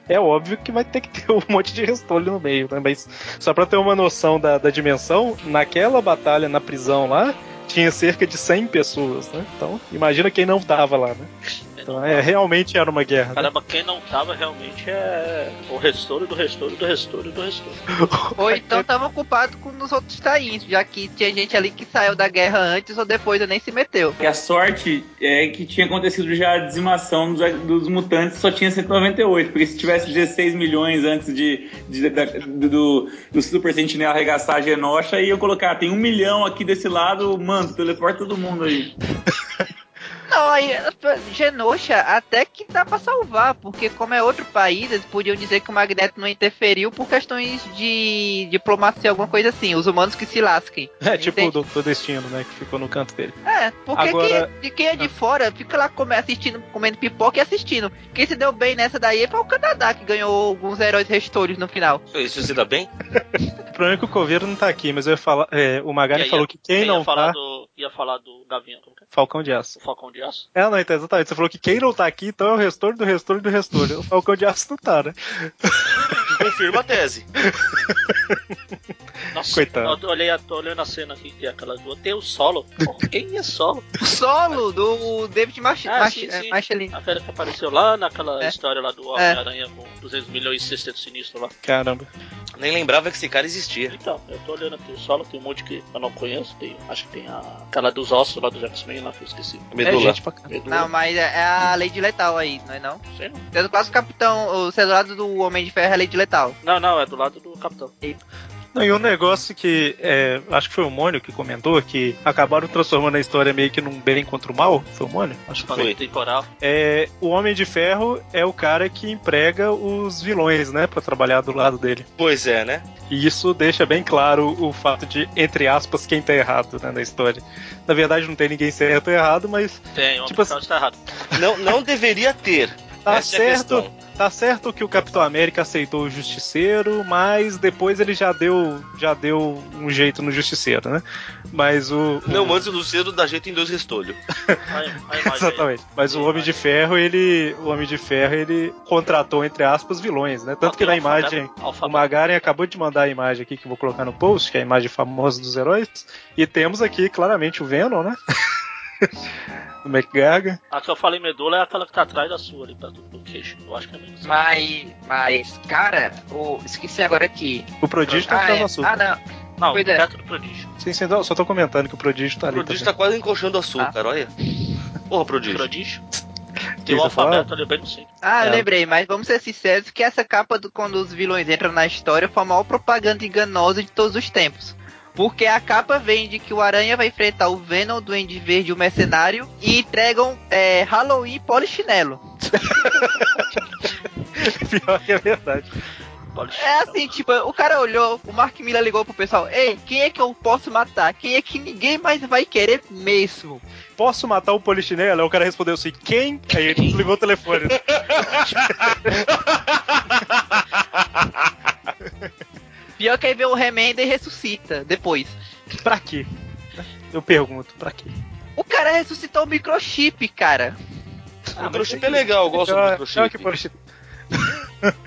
É óbvio que vai ter que ter (laughs) um monte de restolho no meio, né? Mas só pra ter uma noção da, da dimensão, naquela batalha na prisão lá, tinha cerca de 100 pessoas, né? Então, imagina quem não tava lá, né? Então, é, realmente era uma guerra. né? Caramba, quem não tava realmente é o restolho do restolho do restolho do restolho. (laughs) Ou então tava ocupado com os outros tains, já que tinha gente ali que saiu da guerra antes ou depois e nem se meteu. Que a sorte é que tinha acontecido já a dizimação dos, dos mutantes, só tinha 198. Porque se tivesse 16 milhões antes de, de- da- do, do Super Sentinel arregaçar a Genosha, iam colocar, tem um milhão aqui desse lado, mano, teleporta todo mundo aí. (laughs) Não, aí, Genosha até que dá pra salvar, porque como é outro país, eles podiam dizer que o Magneto não interferiu por questões de diplomacia, alguma coisa assim, os humanos que se lasquem. É tipo Entende? do, do destino, né? Que ficou no canto dele. É, porque Agora- quem, é, de quem é de fora fica lá come- assistindo, comendo pipoca e assistindo. Quem se deu bem nessa daí foi o Canadá, que ganhou alguns heróis restolhos no final. Isso se dá bem? (laughs) O problema é que o Coveiro não tá aqui, mas eu ia falar. é, o Magari E aí, falou que quem ia não falar tá. do Ia falar do Gavião, como que é? Falcão de Aço. O Falcão de Aço. É, não, então, exatamente. Você falou que quem não tá aqui, então é o restolho do restolho do restolho. O Falcão de Aço não tá, né? (laughs) Confirma a tese. (laughs) Nossa, Coitado. eu tô- olhei, tô olhando a cena aqui, que é aquelas duas. Tem o solo. Porra, (laughs) quem é solo? O solo do David Mach Ah, Mach sim, é, sim. Machelin. A fera que apareceu lá naquela É. história lá do Homem-Aranha com 200 milhões e sexteto sinistro lá. Caramba. Nem lembrava que esse cara existia. Então, eu tô olhando aqui o solo, tem um monte que eu não conheço. Tem, acho que tem a, aquela dos ossos lá do X-Men lá, que eu esqueci. É Medula. gente pra caramba. Medula. Não, mas é é a Lady Letal aí, não é não? Sei não. Sendo quase o capitão, o lado do Homem de Ferro é a Lady Letal. Não, não, é do lado do Capitão. Não, e um negócio que é, acho que foi o Mônio que comentou que acabaram transformando a história meio que num bem contra o mal. Foi o Mônio? Acho que Falou foi. temporal. É, o Homem de Ferro é o cara que emprega os vilões, né, Pra trabalhar do lado dele. Pois é, né? E isso deixa bem claro o fato de, entre aspas, quem tá errado né, na história. Na verdade, não tem ninguém certo ou errado, mas Tem, o Tipo tipo tá errado. Não, não deveria ter. tá Essa é certo. questão. Tá certo que o Capitão América aceitou o Justiceiro, mas depois ele já deu, já deu um jeito no Justiceiro, né? Mas o. o- Não, antes do cedo dá jeito em dois restolhos. (laughs) Aí. Exatamente. Mas o Homem de Ferro, ele. O Homem de Ferro, ele contratou, entre aspas, vilões, né? Tanto que na imagem. O Magaren acabou de mandar a imagem aqui que eu vou colocar no post, que é a imagem famosa dos heróis. E temos aqui claramente o Venom, né? (laughs) o McGargan. A que eu falei medula é aquela que tá atrás da sua ali, perto do queixo. Eu acho que é menos. Mas, mas, cara, o, esqueci agora aqui. O Prodígio tá ah, atrás é. do açúcar. ah, não. Não, Pois é. perto do prodígio. Sim, sim, não, só tô comentando que o Prodígio tá O ali. prodígio tá tá quase encoxando açúcar, olha. Porra, prodígio. Prodígio. (laughs) Tem o você alfabeto ali bem no centro. Ah, eu É. lembrei, mas vamos ser sinceros que essa capa do quando os vilões entram na história foi a maior propaganda enganosa de todos os tempos. Porque a capa vende que o Aranha vai enfrentar o Venom, o Duende Verde e o Mercenário e entregam é, Halloween polichinelo. (laughs) Pior que é verdade. É assim, tipo, o cara olhou, o Mark Miller ligou pro pessoal, ei, quem é que eu posso matar? Quem é que ninguém mais vai querer mesmo? Posso matar o Polichinelo? Aí o cara respondeu assim, quem? Aí ele desligou o telefone. (laughs) Pior que aí vê o Remenda e ressuscita depois. pra quê? Eu pergunto, pra quê? O cara ressuscitou o microchip, cara. o microchip é legal, eu gosto do microchip. que Polichinelo. (laughs)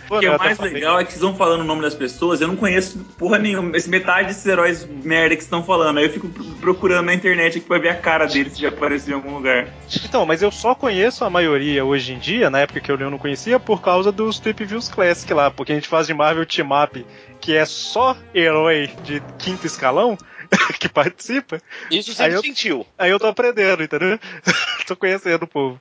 O que é mais legal é que vocês vão falando o nome das pessoas, eu não conheço porra nenhuma, esse metade desses heróis merda que estão falando. Aí eu fico procurando na internet aqui pra ver a cara deles se já apareceu em algum lugar. Então, mas eu só conheço a maioria hoje em dia, na época que eu não conhecia, por causa dos Trip Views Classic lá, porque a gente faz de Marvel Team Up, que é só herói de quinto escalão (laughs) que participa, Isso Aí sempre eu- sentiu. aí eu tô aprendendo, entendeu? (laughs) tô conhecendo o povo.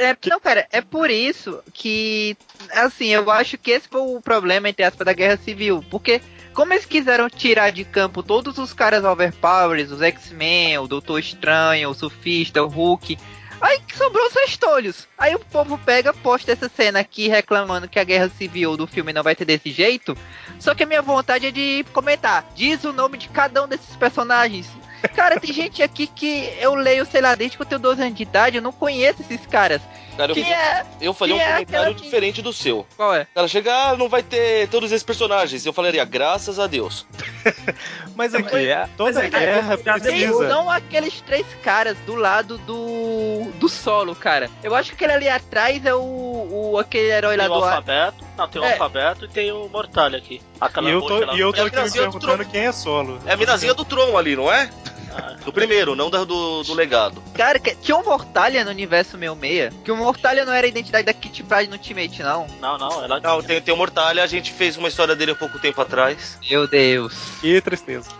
É, não, cara, é por isso que, assim, eu acho que esse foi o problema, entre aspas, da Guerra Civil. Porque, como eles quiseram tirar de campo todos os caras overpowers, os X-Men, o Doutor Estranho, o Surfista, o Hulk, aí que sobrou os restolhos. Aí o povo pega, posta essa cena aqui reclamando que a Guerra Civil do filme não vai ter desse jeito. Só que a minha vontade é de comentar. Diz o nome de cada um desses personagens. Cara, tem (laughs) gente aqui que eu leio, sei lá, desde que eu tenho 12 anos de idade, eu não conheço esses caras. Cara, eu, Quem é? eu falei um quem é comentário aquela que- diferente do seu. Qual é? O cara chega, ah, não vai ter todos esses personagens. Eu falaria, graças a Deus. (laughs) Mas aqui, é, toda mas é que- guerra Tem, precisa. são aqueles três caras do lado do do solo, cara. Eu acho que aquele ali atrás é o, o aquele herói lá Tem o do ar. alfabeto. Não, tem o É. alfabeto e tem o Mortalha aqui. Aquela E eu tô, lá. e eu tô É aqui me perguntando quem é solo. É a minazinha do Tron ali, não é? Ah, Do primeiro, não da- do, do legado. Cara, que- tinha um Mortalha no universo 66, que o Mortalha não era a identidade da Kit Pride no Ultimate, não. Não, não, ela Não, tem, tem o Mortalha, a gente fez uma história dele há pouco tempo atrás. Meu Deus. Que tristeza.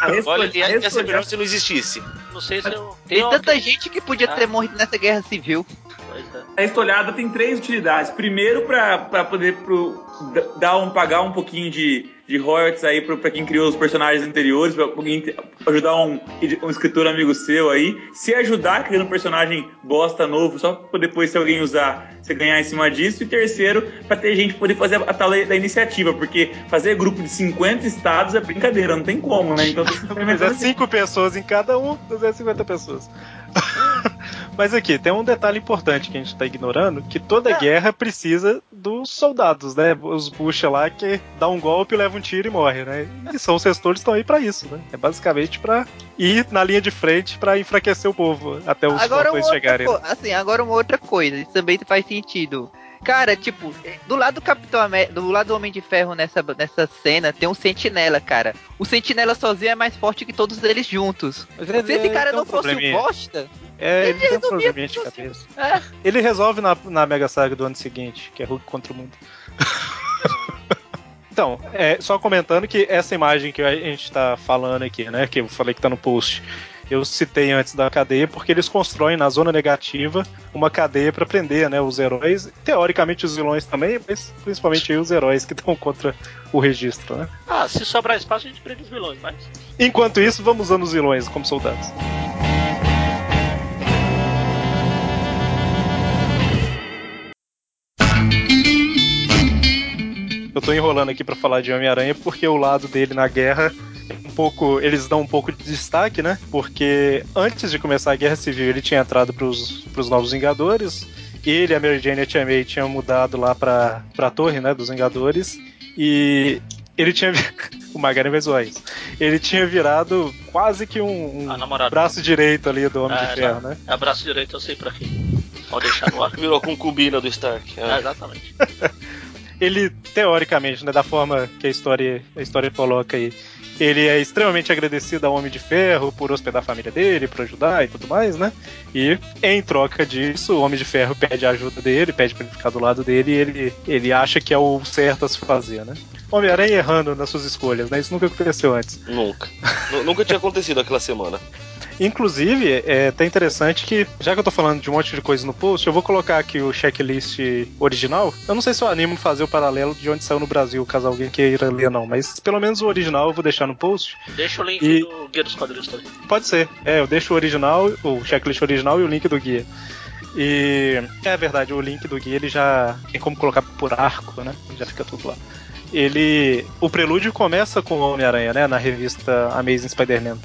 A Olha, ia ser melhor se não existisse. não sei se eu. Tem tanta gente que podia Ah. ter morrido nessa guerra civil. Pois é. A estolhada tem três utilidades. Primeiro, pra, pra poder pro, dar um, pagar um pouquinho de, de royalties aí pro, pra quem criou os personagens anteriores, pra alguém te- ajudar um, um escritor amigo seu aí. Se ajudar criando um personagem bosta novo, só pra depois, se alguém usar, você ganhar em cima disso. E terceiro, pra ter gente poder fazer a, tal da iniciativa, porque fazer grupo de 50 estados é brincadeira, não tem como, né? Então Mas é pessoas em cada um, 250 pessoas. (laughs) Mas aqui, tem um detalhe importante que a gente tá ignorando, que toda guerra precisa dos soldados, né? Os bucha lá que dá um golpe, leva um tiro e morre, né? E são os restores estão aí pra isso, né? É basicamente pra ir na linha de frente pra enfraquecer o povo até os Agora uma chegarem. co- assim, agora uma outra coisa, isso também faz sentido. Cara, tipo, do lado do Capitão América, do lado do Homem de Ferro nessa, nessa cena, tem um sentinela, cara. O sentinela sozinho é mais forte que todos eles juntos. Se esse cara tem não um fosse o bosta, É, ele ele tem um probleminha de cabeça. é, Ele resolve na, na Mega Saga do ano seguinte, que é Hulk contra o mundo. (laughs) então, é, só comentando que essa imagem que a gente tá falando aqui, né? Que eu falei que tá no post. Eu citei antes da cadeia porque eles constroem na zona negativa uma cadeia para prender né, os heróis, teoricamente os vilões também, mas principalmente aí os heróis que estão contra o registro. Né? Ah, se sobrar espaço, a gente prende os vilões, mas. Enquanto isso, vamos usando os vilões como soldados. Eu tô enrolando aqui pra falar de Homem-Aranha porque o lado dele na guerra é um pouco, eles dão um pouco de destaque, né? Porque antes de começar a Guerra Civil, ele tinha entrado pros, pros Novos Vingadores ele, a Mary Jane e a Tia May tinham mudado lá pra, pra torre, né, dos Vingadores, e ele tinha. (laughs) o Magaren vai zoar isso. Ele tinha virado quase que um, um braço direito ali do Homem É, de Ferro, não. né? É braço direito, eu sei pra quê. Pode deixar no ar. (laughs) Virou a concubina do Stark. É, É. exatamente. (laughs) ele teoricamente, né, da forma que a história, a história coloca aí, ele é extremamente agradecido ao Homem de Ferro por hospedar a família dele, por ajudar e tudo mais, né? E em troca disso, o Homem de Ferro pede a ajuda dele, pede pra ele ficar do lado dele e ele, ele acha que é o certo a se fazer, né? Homem-Aranha errando nas suas escolhas, né? Isso nunca aconteceu antes. Nunca. Nu- Nunca tinha acontecido aquela semana. Inclusive, é até interessante que, já que eu tô falando de um monte de coisa no post, eu vou colocar aqui o checklist original. Eu não sei se eu animo fazer o paralelo de onde saiu no Brasil, caso alguém queira ler, não. Mas pelo menos o original eu vou deixar no post. Deixa o link E- do Guia dos Quadrinhos também. Pode ser. É, eu deixo o original, o checklist original e o link do guia. E é verdade, o link do guia ele já tem como colocar por arco, né? Já fica tudo lá. Ele. O prelúdio começa com o Homem-Aranha, né? Na revista Amazing Spider-Man.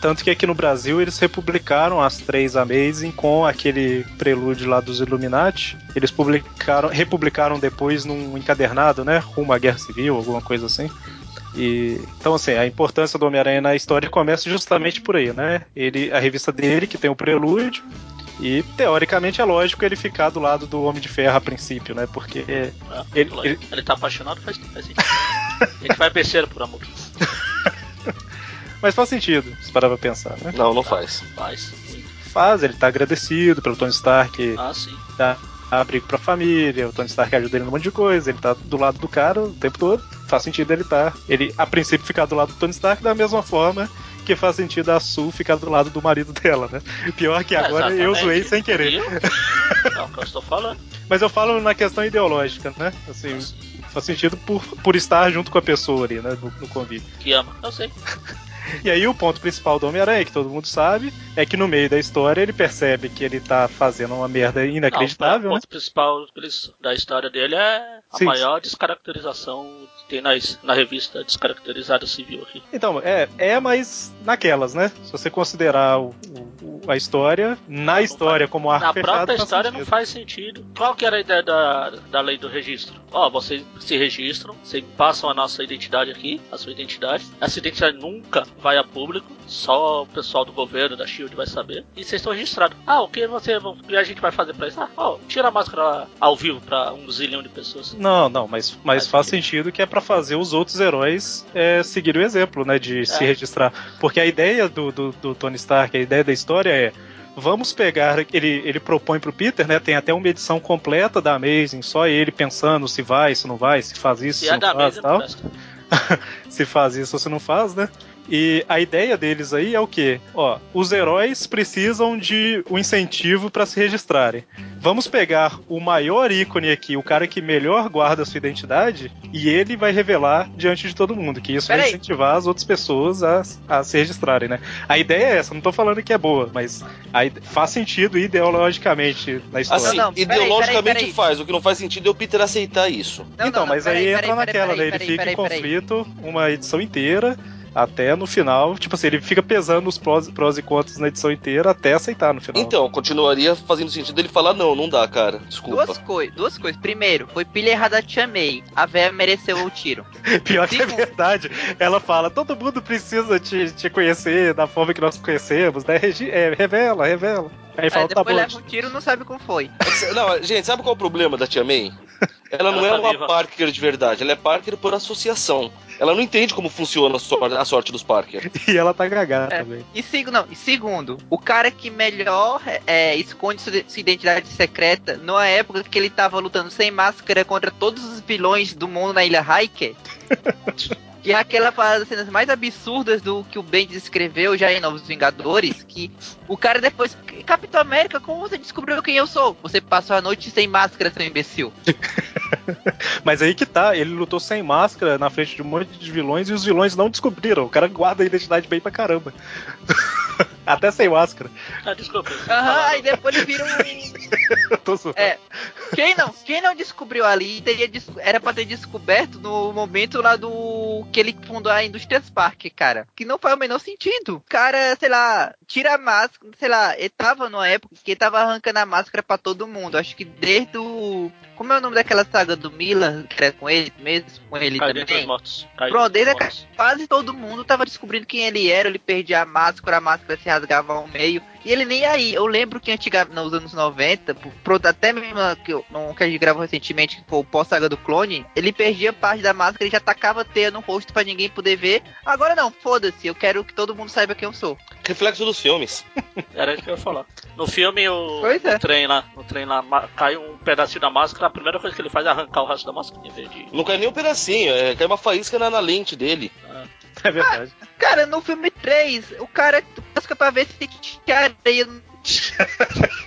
Tanto que aqui no Brasil eles republicaram as três Amazing com aquele prelúdio lá dos Illuminati. Eles publicaram, republicaram depois num encadernado, né? Rumo à Guerra Civil, alguma coisa assim. E, então, assim, a importância do Homem-Aranha na história começa justamente por aí, né? Ele, a revista dele, que tem o prelúdio, e teoricamente é lógico ele ficar do lado do Homem de Ferro a princípio, né? Porque É, Ele- ele, ele- ele tá apaixonado, faz, faz sentido. (laughs) ele vai besteira por amor. (laughs) Mas faz sentido, se parar pra pensar, né? Não, não faz. Faz. Faz, ele tá agradecido pelo Tony Stark Ah, sim. dar abrigo pra família, o Tony Stark ajuda ele num monte de coisa, ele tá do lado do cara o tempo todo. Faz sentido ele tá. Ele, a princípio, ficar do lado do Tony Stark da mesma forma que faz sentido a Sue ficar do lado do marido dela, né? Pior que agora eu Exatamente. zoei sem querer. É o que eu estou falando. Mas eu falo na questão ideológica, né? Assim, faz sentido por, por estar junto com a pessoa ali, né? No, no convívio. Que ama. Eu sei. E aí o ponto principal do Homem-Aranha, que todo mundo sabe, é que no meio da história ele percebe que ele tá fazendo uma merda inacreditável, Não, o né? ponto principal deles- da história dele é a Sim. maior descaracterização que tem nas, na revista Descaracterizada Civil aqui. Então, é, é, mas naquelas, né? Se você considerar o- o- a história, na não história como arco Na fechado, própria faz história não faz sentido. Qual que era a ideia da, da lei do registro? Ó, vocês se registram, vocês passam a nossa identidade aqui, a sua identidade. Essa identidade nunca vai a público, só o pessoal do governo, da SHIELD vai saber. E vocês estão registrados. Ah, o que você o que a gente vai fazer pra isso? Ah, ó, tira a máscara ao vivo pra um zilhão de pessoas. Não, não, mas, mas Faz sentido que é pra fazer os outros heróis é, seguirem o exemplo, né? De se É. registrar. Porque a ideia do, do, do Tony Stark, a ideia da história é. Vamos pegar. Ele, ele propõe pro Peter, né? Tem até uma edição completa da Amazing, só ele pensando se vai, se não vai, se faz isso, Se se, é não da faz não tal. (laughs) se faz isso ou se não faz, né? E a ideia deles aí é o quê? Ó, os heróis precisam de um incentivo para se registrarem. Vamos pegar o maior ícone aqui, o cara que melhor guarda a sua identidade, e ele vai revelar diante de todo mundo, que isso vai Peraí. incentivar as outras pessoas a, a se registrarem, né? A ideia é essa, não tô falando que é boa, mas a faz sentido ideologicamente na história. Assim, Não, não, peraí, ideologicamente peraí, peraí. faz. O que não faz sentido é o Peter aceitar isso. Não, então, não, não, mas peraí, aí peraí, entra peraí, naquela, peraí, né? Ele peraí, fica em peraí, peraí. conflito uma edição inteira, até no final, tipo assim, ele fica pesando os prós, prós e contras na edição inteira até aceitar no final. Então, continuaria fazendo sentido ele falar: não, não dá, cara. Desculpa. Duas, coi duas coisas. Primeiro, foi pilha errada da Tia May. A véia mereceu o tiro. (laughs) Pior que é Segundo. verdade. Ela fala, todo mundo precisa te, te conhecer da forma que nós conhecemos, né? Regi é, revela, revela. Aí Aí fala, tá depois bom. leva um tiro não sabe como foi. Não, gente, sabe qual é o problema da Tia May? Ela não Ela é tá uma viva. Parker de verdade, ela é Parker por associação. Ela não entende como funciona a sor- a sorte dos Parker. (laughs) E ela tá gagada É. também. E, seg não, e segundo, o cara que melhor é, esconde sua, sua identidade secreta na época que ele tava lutando sem máscara contra todos os vilões do mundo na Ilha Hiker. Que é aquela das cenas mais absurdas do que o Bendis escreveu já em Novos Vingadores, que o cara depois, Capitão América, como você descobriu quem eu sou? Você passou a noite sem máscara, seu imbecil. (laughs) Mas aí que tá, ele lutou sem máscara na frente de um monte de vilões e os vilões não descobriram. O cara guarda a identidade bem pra caramba. (laughs) (laughs) Até sem máscara. Ah, desculpa. Aham, aí depois ele vira um. (laughs) Eu tô zoando. É. Quem não, quem não descobriu ali teria des- era pra ter descoberto no momento lá do que ele fundou a Indústrias Park, cara. Que não faz o menor sentido. O cara, sei lá, tira a máscara, sei lá, ele tava numa época que ele tava arrancando a máscara pra todo mundo. Acho que desde o. Como é o nome daquela saga do Mila, que era com ele mesmo? Com ele os também. mortos. Caiu Pronto, desde mortos. quase todo mundo tava descobrindo quem ele era, ele perdia a máscara, a máscara se rasgava ao meio, e ele nem aí. Eu lembro que antigamente, nos anos 90, por- pronto, até mesmo que, eu- no que a gente gravou recentemente, que foi o pós-saga do clone, ele perdia parte da máscara e já tacava teia no rosto pra ninguém poder ver. Agora não, foda-se, eu quero que todo mundo saiba quem eu sou. Reflexo dos filmes. (laughs) Era isso que eu ia falar. No filme, o, é. o trem lá, no trem lá, cai um pedacinho da máscara, a primeira coisa que ele faz é arrancar o resto da máscara em vez de. Não cai nem um pedacinho, é, cai uma faísca na, na lente dele. É verdade. Cara, no filme 3, o cara busca pra ver se tinha areia. (laughs)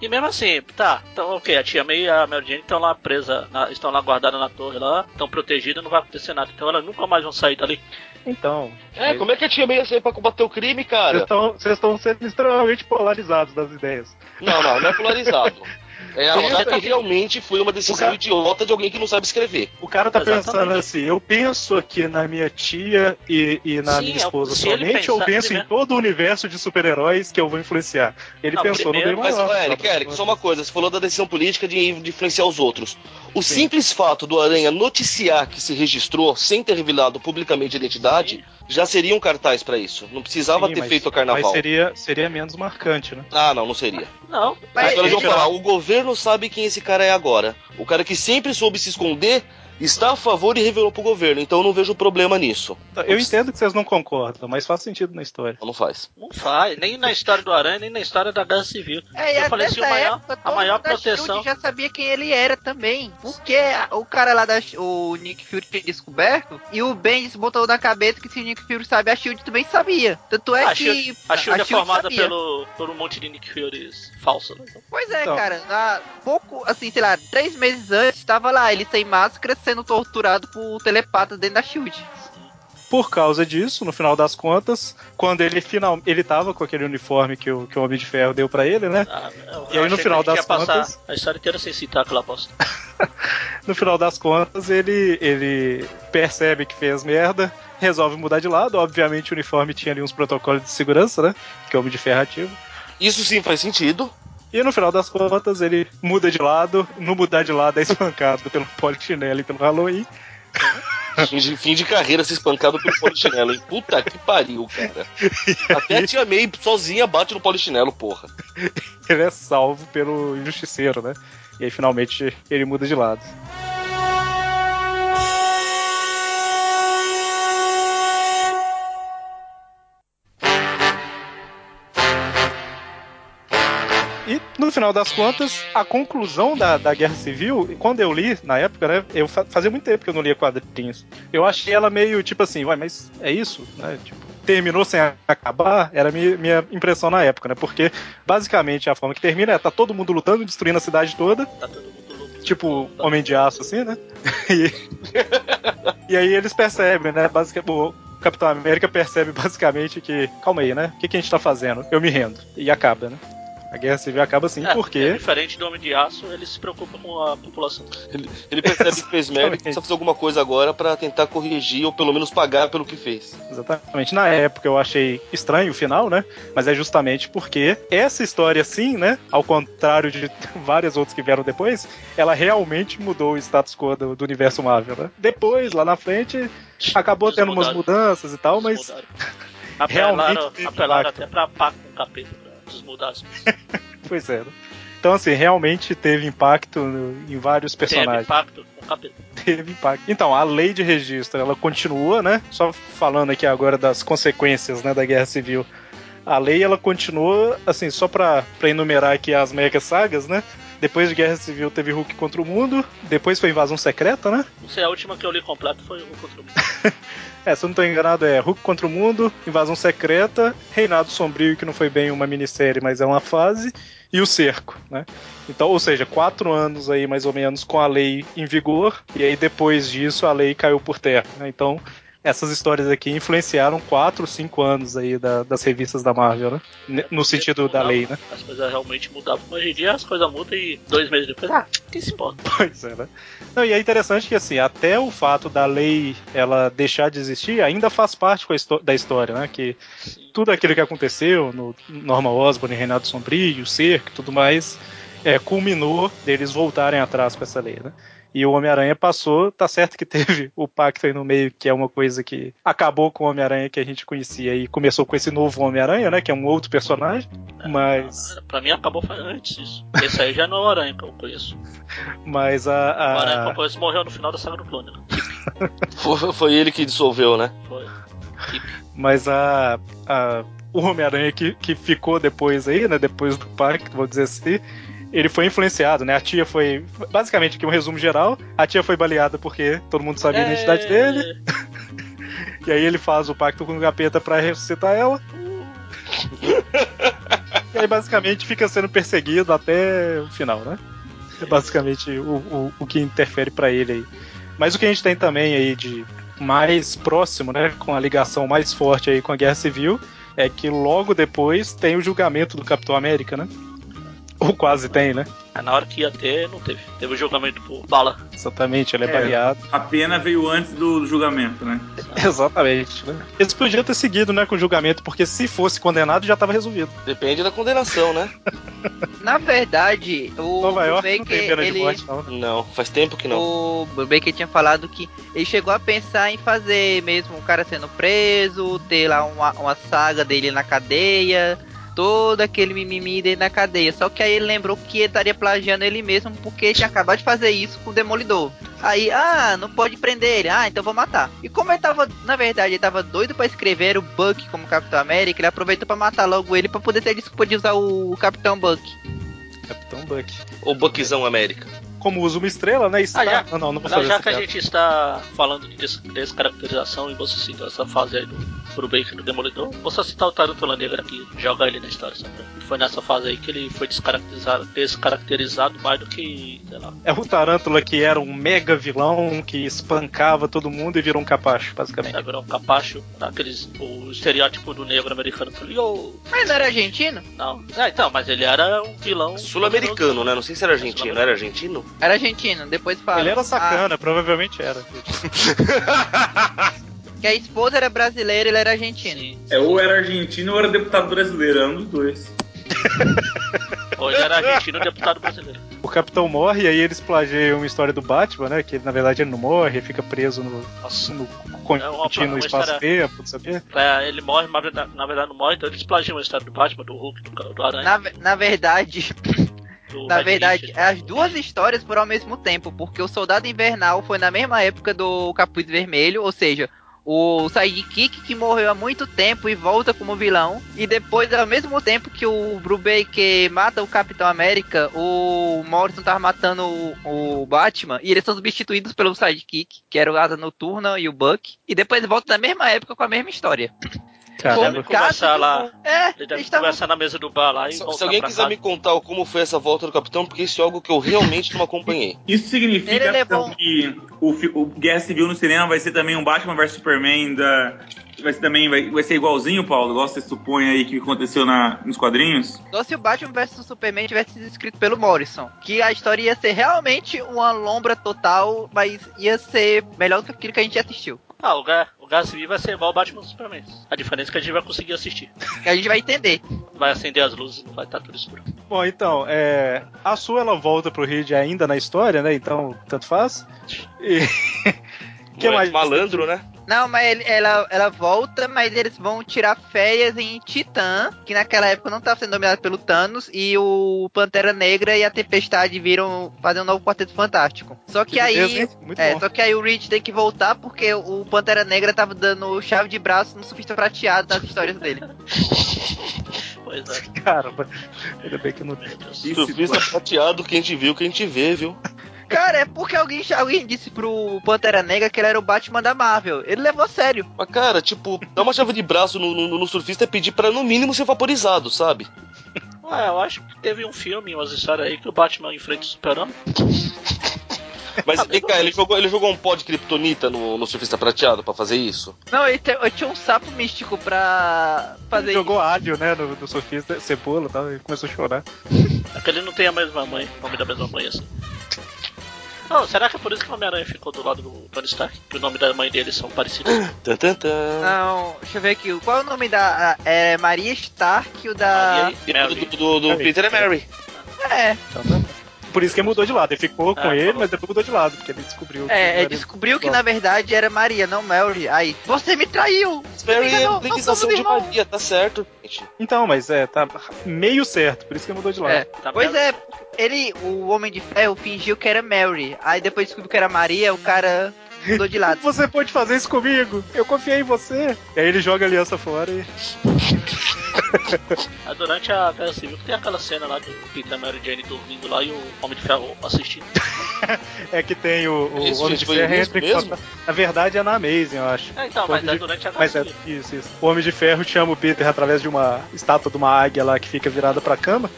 E mesmo assim, tá, então ok, a tia May e a Mary Jane estão lá presa, na- estão lá guardadas na torre lá, estão protegidas, não vai acontecer nada. Então elas nunca mais vão sair dali. Então. É, como é que a tia meia sair pra combater o crime, cara? Vocês estão sendo extremamente polarizados das ideias. Não, não, não é polarizado. (laughs) É tá- realmente foi uma decisão cara- idiota de alguém que não sabe escrever. O cara tá Exatamente. pensando assim, eu penso aqui na minha tia e, e na Sim, minha é, esposa somente, ou pensar penso em primeiro- todo o universo de super-heróis que eu vou influenciar. Ele Não, pensou primeiro- no bem Mas, maior. Eric, Eric, só uma coisa, você falou da decisão política de, de influenciar os outros. O simples fato do Aranha noticiar que se registrou sem ter revelado publicamente a identidade já seria um cartaz pra isso. Não precisava Sim, ter mas- feito o carnaval. Mas seria, seria menos marcante, né? Ah, não, não seria. Não, Mas- Agora eles vão falar, o governo sabe quem esse cara é agora. O cara que sempre soube se esconder está a favor e revelou pro governo, então eu não vejo problema nisso. Eu entendo que vocês não concordam, mas faz sentido na história. Não faz. não faz, nem na história do Aranha, nem na história da Guerra Civil. É, e Eu falei assim, o maior- época, a maior proteção- Shield já sabia quem ele era também. Porque o cara lá da o Nick Fury tinha descoberto e o Bendis botou na cabeça que se o Nick Fury sabe, a Shield também sabia. Tanto é a que Shield, a Shield é formada sabia. pelo, por um monte de Nick Furies falsos. Né? Pois é, Então. cara. Na, pouco, assim, sei lá, três meses antes, tava lá, ele sem máscara, sendo torturado por telepatas dentro da Shield. Por causa disso, no final das contas, quando ele final, ele tava com aquele uniforme que o, que o Homem de Ferro deu pra ele, né? Ah, eu E aí, no final das passar contas- a história inteira sem citar aquela bosta. (laughs) No final das contas, ele, ele percebe que fez merda, resolve mudar de lado. Obviamente, o uniforme tinha ali uns protocolos de segurança, né? Que o Homem de Ferro ativa. Isso sim faz sentido. E no final das contas, ele muda de lado. No mudar de lado, é espancado pelo Polichinelo e pelo Halloween. (laughs) Fim de, fim de carreira se espancado pelo polichinelo, hein? Puta que pariu, cara. Até a tia May sozinha bate no polichinelo, porra. Ele é salvo pelo Injusticeiro, né? E aí, finalmente, ele muda de lado. E no final das contas, a conclusão da, da Guerra Civil, quando eu li na época, né? Eu fa- fazia muito tempo que eu não lia quadrinhos. Eu achei ela meio tipo assim, vai, mas é isso, né? Tipo, terminou sem acabar, era a minha, minha impressão na época, né? Porque basicamente a forma que termina é tá todo mundo lutando, destruindo a cidade toda, Tá todo mundo tipo Homem de Aço, assim, né? (laughs) E, e aí eles percebem, né? Basicamente, o Capitão América percebe basicamente que, calma aí, né? O que, que a gente tá fazendo? Eu me rendo. E acaba, né? A Guerra Civil acaba assim, É, porque. é diferente do Homem de Aço, ele se preocupa com a população. Ele, ele percebe que fez merda e precisa fazer alguma coisa agora pra tentar corrigir ou pelo menos pagar pelo que fez. Exatamente. Na época eu achei estranho o final, né? Mas é justamente porque essa história, sim, né? Ao contrário de (laughs) várias outras que vieram depois, ela realmente mudou o status quo do, do universo Marvel, né? Depois, lá na frente, acabou tendo umas mudanças e tal, mas. Apelaram, (laughs) realmente apelaram impacto. até pra pacto com o capeta, as coisas. (laughs) pois é. né? Então, assim, realmente teve impacto no- em vários Teve personagens. pacto com o capeta. teve impacto. Então, a lei de registro, ela continua, né? Só falando aqui agora das consequências, né, da Guerra Civil. A lei, ela continua, assim, só pra, pra enumerar aqui as mega sagas, né? Depois de Guerra Civil teve Hulk contra o Mundo, depois foi Invasão Secreta, né? Não sei, a última que eu li completa foi o contra o Mundo. (laughs) É, se eu não tô enganado, é Hulk contra o Mundo, Invasão Secreta, Reinado Sombrio, que não foi bem uma minissérie, mas é uma fase, e o Cerco, né? Então, ou seja, quatro anos aí, mais ou menos, com a lei em vigor, e aí depois disso a lei caiu por terra, né? Então, essas histórias aqui influenciaram 4, 5 anos aí da- das revistas da Marvel, né? No sentido da Mudava, lei, né? As coisas realmente mudavam. Hoje em dia as coisas mudam e dois meses depois, ah, que se importa? (laughs) Pois é, né? Não, e é interessante que, assim, até o fato da lei ela deixar de existir ainda faz parte da história, né? Que Sim. tudo aquilo que aconteceu no Norma Osborn, Renato Sombrio, Cerco e tudo mais, é, culminou deles voltarem atrás com essa lei, né? E o Homem-Aranha passou, tá certo que (laughs) teve o pacto aí no meio, que é uma coisa que acabou com o Homem-Aranha que a gente conhecia e começou com esse novo Homem-Aranha, né? Que é um outro personagem, mas, Pra mim acabou antes isso. Esse aí já não é o Aranha que eu conheço. mas a, O Aranha a, conheço morreu no final da saga do clone. Né? (laughs) Foi, foi ele que dissolveu, né? Foi. mas a, a o Homem-Aranha que, que ficou depois aí, né? Depois do pacto, vou dizer assim, ele foi influenciado, né? A tia foi. Basicamente, aqui um resumo geral: a tia foi baleada porque todo mundo sabia a identidade dele, (laughs) e aí ele faz o pacto com o capeta pra ressuscitar ela. e aí, basicamente, fica sendo perseguido até o final, né? É basicamente o, o, o que interfere pra ele aí. Mas o que a gente tem também aí de mais próximo, né? Com a ligação mais forte aí com a Guerra Civil, é que logo depois tem o julgamento do Capitão América, né? Ou quase tem, né? Aí na hora que ia ter, não teve. Teve o julgamento por bala. Exatamente, ele é, É. baleado. A pena veio antes do julgamento, né? (laughs) Exatamente, né? Eles podiam ter seguido, né, com o julgamento, porque se fosse condenado já estava resolvido. Depende da condenação, né? (laughs) Na verdade, o Nova York não tem Baker, pena de ele, morte, não. né? Não, faz tempo que não. o Baker tinha falado que ele chegou a pensar em fazer mesmo o cara sendo preso, ter lá uma, uma saga dele na cadeia, todo aquele mimimi dele na cadeia. Só que aí ele lembrou que ele estaria plagiando ele mesmo porque ele tinha acabado de fazer isso com o Demolidor. Aí, ah, não pode prender ele, ah, então vou matar. E como ele tava, na verdade, ele tava doido pra escrever o Buck como Capitão América, ele aproveitou pra matar logo ele pra poder ter desculpa de usar o Capitão Buck. Capitão Buck. O Buckzão América. Como usa uma estrela, né? Está... Ah, já- não, não, não Já, já que a gente está falando de des- descaracterização e você citou essa fase aí do pro Baker do Demolidor, vou só citar o Tarantula Negra que joga ele na história. Sabe? Foi nessa fase aí que ele foi descaracterizado, descaracterizado mais do que, sei lá. É o Tarântula que era um mega vilão que espancava todo mundo e virou um capacho, basicamente. Né, virou um capacho, aqueles, o estereótipo do negro americano. "Yo". Mas não era argentino? Não, ah, então, mas ele era um vilão Sul-americano, né? Não sei se era argentino. Era argentino? Era argentino, depois fala. Ele era Ah, sacana, provavelmente era. (laughs) que a esposa era brasileira, ele era argentino. É, ou era argentino ou era deputado brasileiro, era um dos dois. (laughs) Ou ele era argentino deputado brasileiro. O Capitão morre e aí eles plagiam uma história do Batman, né? Que na verdade ele não morre, ele fica preso no, Nossa. no É uma espaço-tempo, não sei o quê. É, ele morre, mas na verdade- na verdade não morre, então eles plagiam a história do Batman, do Hulk, do, do Aranha. Na, na verdade, (laughs) do na verdade, Richard. as duas histórias foram ao mesmo tempo, porque o Soldado Invernal foi na mesma época do Capuz Vermelho, ou seja, o sidekick que morreu há muito tempo e volta como vilão, e depois, ao mesmo tempo que o Brubaker mata o Capitão América, o Morrison tava matando o, o Batman, e eles são substituídos pelo sidekick, que era o Asa Noturna e o Buck, e depois volta na mesma época com a mesma história. Caramba. Deve conversar lá. É, Ele deve conversar na mesa do bar lá e Se, se alguém pra quiser casa. me contar como foi essa volta do Capitão, porque isso é algo que eu realmente não acompanhei. (laughs) Isso significa Ele levou- então, que o, o Guerra Civil no cinema vai ser também um Batman vs Superman da. Vai ser também, vai, vai ser igualzinho, Paulo, igual você supõe aí que aconteceu na, nos quadrinhos? Só se o Batman vs Superman tivesse sido escrito pelo Morrison. Que a história ia ser realmente uma lombra total, mas ia ser melhor do que aquilo que a gente assistiu. Ah, o Guerra, o Civil vai ser igual o Batman Superman. A diferença é que a gente vai conseguir assistir. Que a gente vai entender. Vai acender as luzes, não vai estar tudo escuro. Bom, então, é, a sua ela volta pro Reed ainda na história, né? Então, tanto faz. E... (laughs) que mais? Malandro, né? Não, mas ele- ela, ela volta, mas eles vão tirar férias em Titã, que naquela época não estava sendo dominado pelo Thanos, e o Pantera Negra e a Tempestade viram fazer um novo Quarteto Fantástico. Só que, Que aí. beleza, é, bom. só que aí o Reed tem que voltar porque o Pantera Negra tava dando chave de braço no surfista prateado nas histórias dele. (laughs) Pois é, Caramba, ainda bem que não. Surfista prateado, quem te viu, quem te vê, viu? Cara, é porque alguém, alguém disse pro Pantera Negra que ele era o Batman da Marvel. Ele levou a sério. Mas, cara, tipo, dar uma chave de braço no, no, no surfista é pedir pra, no mínimo, ser vaporizado, sabe? Ah, eu acho que teve um filme, umas histórias aí que o Batman enfrenta o Super-Homem. Mas vem cá, ele jogou, ele jogou um pó de kryptonita no, no surfista prateado pra fazer isso? Não, ele te- eu tinha um sapo místico pra fazer Ele jogou alho, né, no, no surfista, cebola e tal, e começou a chorar. É que ele não tem a mesma mãe, o nome da mesma mãe assim. Oh, será que é por isso que o Homem-Aranha ficou do lado do Tony Stark? Que o nome da mãe deles são parecidos? (laughs) Não, deixa eu ver aqui. Qual é o nome da. a- É Maria Stark e o da. Maria E Mary. do, do, do Peter é Mary. É, Por isso que ele mudou de lado. Ele ficou com Ah, ele, falou. mas depois mudou de lado, porque ele descobriu. que é, ele descobriu que na verdade era Maria, não Mary. Aí, você me traiu! Mary é a de irmãos. magia, tá certo, gente. Então, mas é, tá meio certo, por isso que ele mudou de lado. É, Tá pois é, ele, o Homem de Ferro, fingiu que era Mary. Aí depois descobriu que era Maria, o cara mudou de lado. Você pode fazer isso comigo? Eu confiei em você. E aí ele joga a aliança fora e. (laughs) Durante a Guerra Civil tem aquela cena lá do Peter Mary Jane dormindo lá e o Homem de Ferro assistindo. (laughs) É que tem o, o Esse, Homem de Ferro mesmo? entra em contato. Na verdade é na Amazing, eu acho. É, então, mas é de- durante a Guerra Mas é, Civil. isso, isso. O Homem de Ferro chama o Peter através de uma estátua de uma águia lá que fica virada pra cama.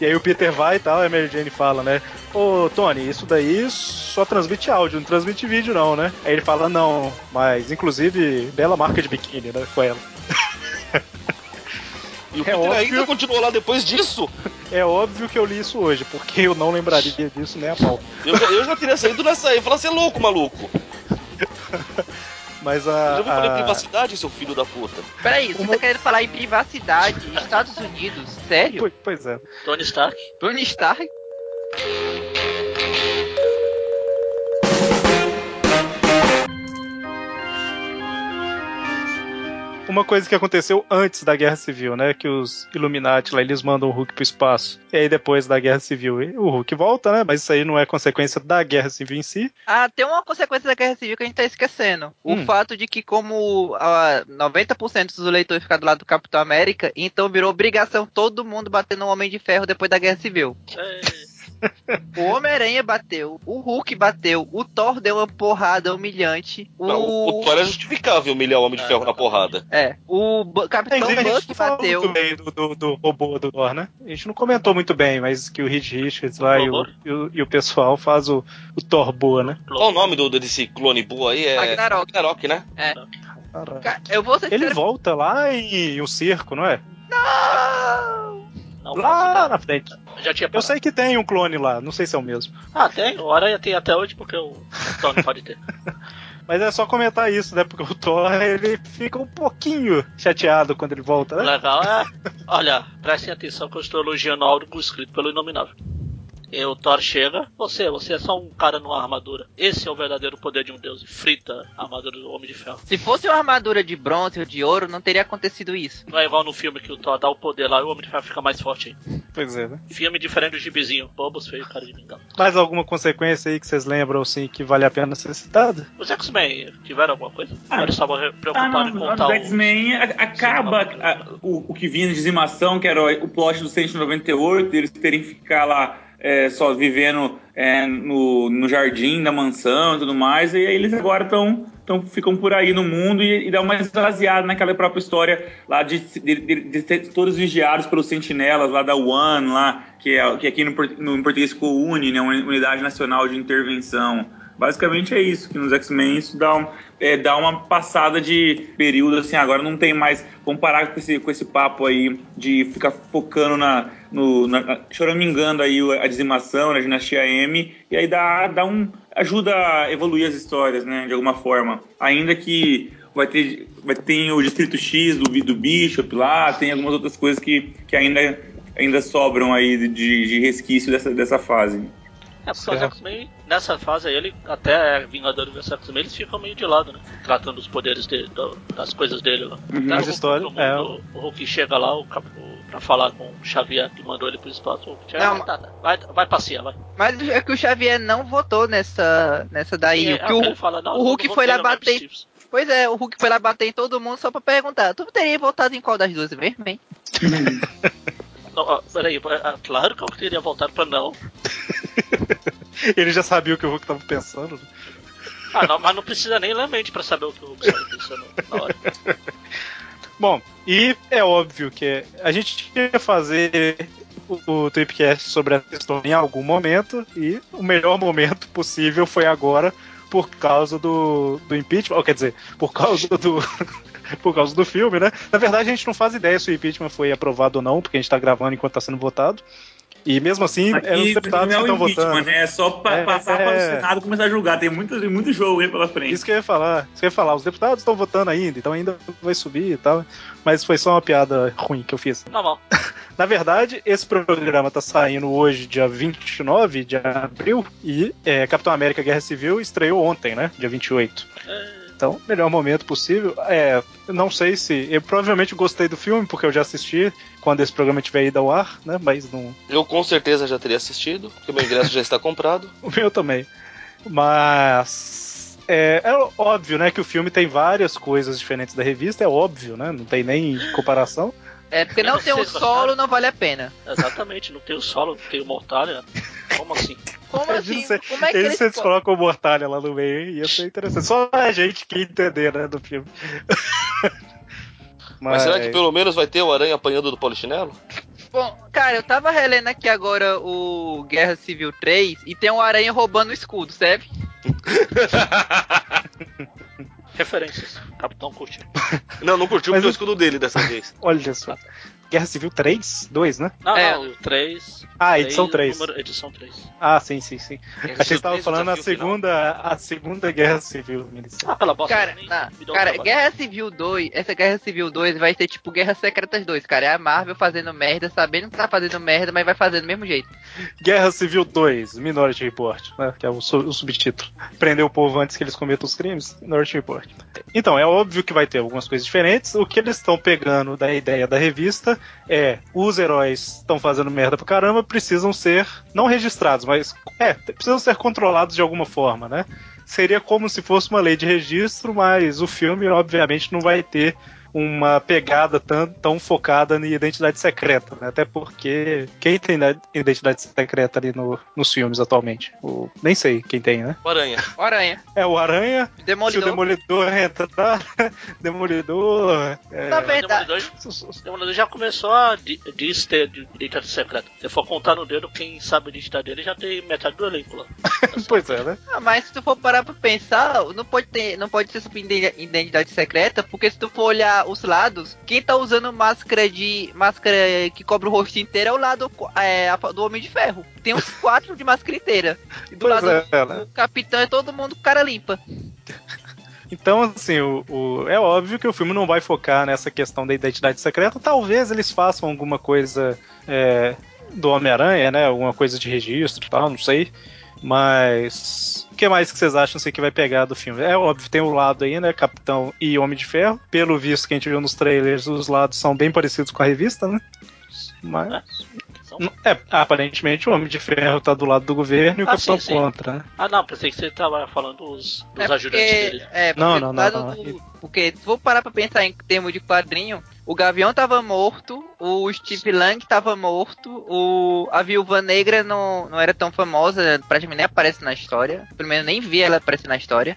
E aí o Peter vai e tal, e a Mary Jane fala, né? Ô, Tony, isso daí só transmite áudio, não transmite vídeo não, né? Aí ele fala, não, mas inclusive bela marca de biquíni, né? Com ela. (laughs) E o É Peter ainda continuou lá depois disso. (laughs) É óbvio que eu li isso hoje, porque eu não lembraria disso nem a pau. Eu, já- eu já teria saído nessa aí e falar, você é louco, maluco. (laughs) Mas Eu a. já vou falar a- privacidade, seu filho da puta. Peraí, você Uma- tá querendo falar em privacidade? Estados Unidos? Sério? Pois- Pois é. Tony Stark. Tony Stark? Uma coisa que aconteceu antes da Guerra Civil, né? Que os Illuminati lá, eles mandam o Hulk pro espaço. E aí depois da Guerra Civil, o Hulk volta, né? Mas isso aí não é consequência da Guerra Civil em si. Ah, tem uma consequência da Guerra Civil que a gente tá esquecendo. O Hum. fato de que, como ah, 90% dos eleitores ficaram do lado do Capitão América, então virou obrigação todo mundo bater no Homem de Ferro depois da Guerra Civil. É, O Homem-Aranha bateu, o Hulk bateu, o Thor deu uma porrada humilhante, o. Não, o Thor é justificável humilhar o Homem de É, Ferro na porrada. É, o Capitão Inclusive, a gente Buck bateu. muito bem do, do, do robô do Thor, né? A gente não comentou muito bem, mas que o Reed Richards lá e o, e o, e o pessoal faz o, o Thor boa, né? Qual o nome do, desse clone boa aí? É Ragnarok. Ragnarok, né? Caraca. Ca- Eu vou ser Ele sincero. volta lá em um circo, não é? Não! não Lá na frente. Já tinha Eu parado. sei que tem um clone lá, não sei se é o mesmo. Ah, tem. O Aranha tem até hoje porque o Tony pode ter. (laughs) Mas é só comentar isso, né? Porque o Thor, ele fica um pouquinho chateado quando ele volta, né? legal é. Olha, prestem atenção que eu estou elogiando algo escrito pelo Inominável. E o Thor chega, você, você é só um cara numa armadura. Esse é o verdadeiro poder de um deus. E frita a armadura do Homem de Ferro. Se fosse uma armadura de bronze ou de ouro, não teria acontecido isso. Não é igual no filme que o Thor dá o poder lá e o Homem de Ferro fica mais forte aí. Pois é, né? Filme diferente do gibizinho. Bobos feio, cara de mingau. Mais alguma consequência aí que vocês lembram, assim, que vale a pena ser citada? Os X-Men tiveram alguma coisa? Ah, Ou eles estavam re- Ah, preocupados em não, contar no o... X-Men acaba a- o, o que vinha de dizimação, que era o, o plot do 198, eles terem que ficar lá é, só vivendo é, no, no jardim da mansão e tudo mais, e aí eles agora estão então ficam por aí no mundo e, e dá uma esvaziada naquela própria história lá de, de, de, de ser todos vigiados pelos sentinelas lá da One, lá, que, é, que aqui no, no, em português ficou UNI, né, Unidade Nacional de Intervenção. Basicamente é isso, que nos X-Men isso dá, um, é, dá uma passada de período, assim, agora não tem mais, vamos com esse, com esse papo aí de ficar focando na, no, na, choramingando aí a dizimação, na dinastia M, e aí dá, dá um, ajuda a evoluir as histórias, né, de alguma forma. Ainda que vai ter, vai ter o Distrito X do, do Bishop lá, tem algumas outras coisas que, que ainda, ainda sobram aí de, de resquício dessa, dessa fase. É, porque Certo. X-Men, nessa fase aí, ele, até Vingadores vs X-Men, eles ficam meio de lado, né? Tratando os poderes dele, do- das coisas dele lá. Uhum. Até As o- histórias, é. mundo- O Hulk chega lá o, o- pra falar com o Xavier, que mandou ele pro espaço. O Hulk chega, Não, "Ah, tá, tá, vai, vai passear, vai. Mas é que o Xavier não votou nessa, nessa daí. E, o que é, o- ele fala, não, o Hulk foi lá bater-. Pois é, o Hulk foi lá bater em todo mundo só pra perguntar. Tu teria votado em qual das duas mesmo, hein? (laughs) (laughs) Não, peraí, ah, claro que eu teria voltado pra não. (laughs) Ele já sabia o que o Hulk tava pensando. né? Ah, não, mas não precisa nem ler mente pra saber o que o Hulk estava pensando na hora. (laughs) Bom, e é óbvio que a gente ia fazer o, o Tweepcast sobre essa história em algum momento e o melhor momento possível foi agora por causa do, do impeachment, ou quer dizer, por causa do. (laughs) por causa do filme, né? Na verdade, a gente não faz ideia se o impeachment foi aprovado ou não, porque a gente tá gravando enquanto tá sendo votado. E mesmo assim, é os deputados não que é o estão impeachment, votando. né? É só pa- É, passar para o é. Senado e começar a julgar. Tem muito, muito jogo aí pela frente. Isso que eu ia falar. Isso que eu ia falar. Os deputados estão votando ainda, então ainda vai subir e tal. Mas foi só uma piada ruim que eu fiz. Normal. (laughs) Na verdade, esse programa tá saindo hoje, dia 29 de abril, e é, Capitão América Guerra Civil estreou ontem, né? Dia 28. Então, melhor momento possível. É, não sei se. Eu provavelmente gostei do filme, porque eu já assisti quando esse programa tiver ido ao ar, né? Mas não. Eu com certeza já teria assistido, porque meu ingresso já está comprado. (laughs) O meu também. Mas. É, é óbvio, né, que o filme tem várias coisas diferentes da revista, é óbvio, né? Não tem nem comparação. É, porque não (laughs) tem um solo, não vale a pena. Exatamente, não tem o solo, não tem o Mortalha. Como assim? Como assim? se- Como é que Eles, eles... eles colocam o Mortalha lá no meio, ia ser interessante. Só a gente que entender, né, do filme. (laughs) Mas será que pelo menos vai ter o aranha apanhando do polichinelo? Bom, cara, eu tava relendo aqui agora o Guerra Civil 3 e tem um aranha roubando o escudo, sabe? Referências. Capitão curtiu. Não, não curtiu Mas porque é o- escudo dele dessa vez. Olha só. Guerra Civil 3? 2, né? Não, É. não, o 3. Ah, edição 3. Número, edição 3. Ah, sim, sim, sim. Achei que você tava falando a final. segunda, a segunda Guerra Civil. Ah, pela bosta. Cara, nem um cara trabalho. Guerra Civil 2, essa Guerra Civil 2 vai ser tipo Guerra Secretas 2, cara. É a Marvel fazendo merda, sabendo que tá fazendo merda, mas vai fazer do mesmo jeito. Guerra Civil 2, Minority Report, né, que é o, su- o subtítulo. Prender o povo antes que eles cometam os crimes, Minority Report. Então, é óbvio que vai ter algumas coisas diferentes. O que eles estão pegando da ideia da revista é os heróis estão fazendo merda pra caramba, precisam ser, não registrados, mas é, precisam ser controlados de alguma forma, né? Seria como se fosse uma lei de registro, mas o filme, obviamente, não vai ter uma pegada tão, tão focada na identidade secreta, né? Até porque quem tem da- identidade secreta ali no- nos filmes atualmente? O, nem sei quem tem, né? O aranha. O Aranha, É o Aranha, se o Demolidor. Demolidor entrar, (laughs) Demolidor. É, Na O verdade, Demolidor, o Demolidor já começou a di- diz ter de- identidade secreta. Se for contar no dedo, quem sabe a identidade dele já tem metade do elenco lá. (laughs) pois é, né? Ah, mas se tu for parar pra pensar, não pode ter, não pode ser sobre ide- identidade secreta, porque se tu for olhar os lados, quem tá usando máscara de máscara que cobre o rosto inteiro é o lado é, do Homem de Ferro. Tem uns (laughs) quatro de máscara inteira. E do Pois lado é, né? do Capitão é todo mundo cara limpa. (laughs) Então, assim, o, o- é óbvio que o filme não vai focar nessa questão da identidade secreta. Talvez eles façam alguma coisa é, do Homem-Aranha, né? Alguma coisa de registro e tal, não sei. Mas. O que mais que vocês acham assim, que vai pegar do filme? É óbvio, tem o lado aí, né? Capitão e Homem de Ferro. Pelo visto que a gente viu nos trailers, os lados são bem parecidos com a revista, né? Mas. São- É, aparentemente o Homem de Ferro tá do lado do governo e o Ah, Capitão sim, sim. contra, né? Ah, não, pensei que você tava falando dos, dos É ajudantes porque, dele. é, porque Não, não, não, não. do- porque se for parar pra pensar em termos de quadrinho, o Gavião tava morto, o Steve Lang tava morto, o, a Viúva Negra não, não era tão famosa, praticamente nem aparece na história. Pelo menos nem vi ela aparecer na história.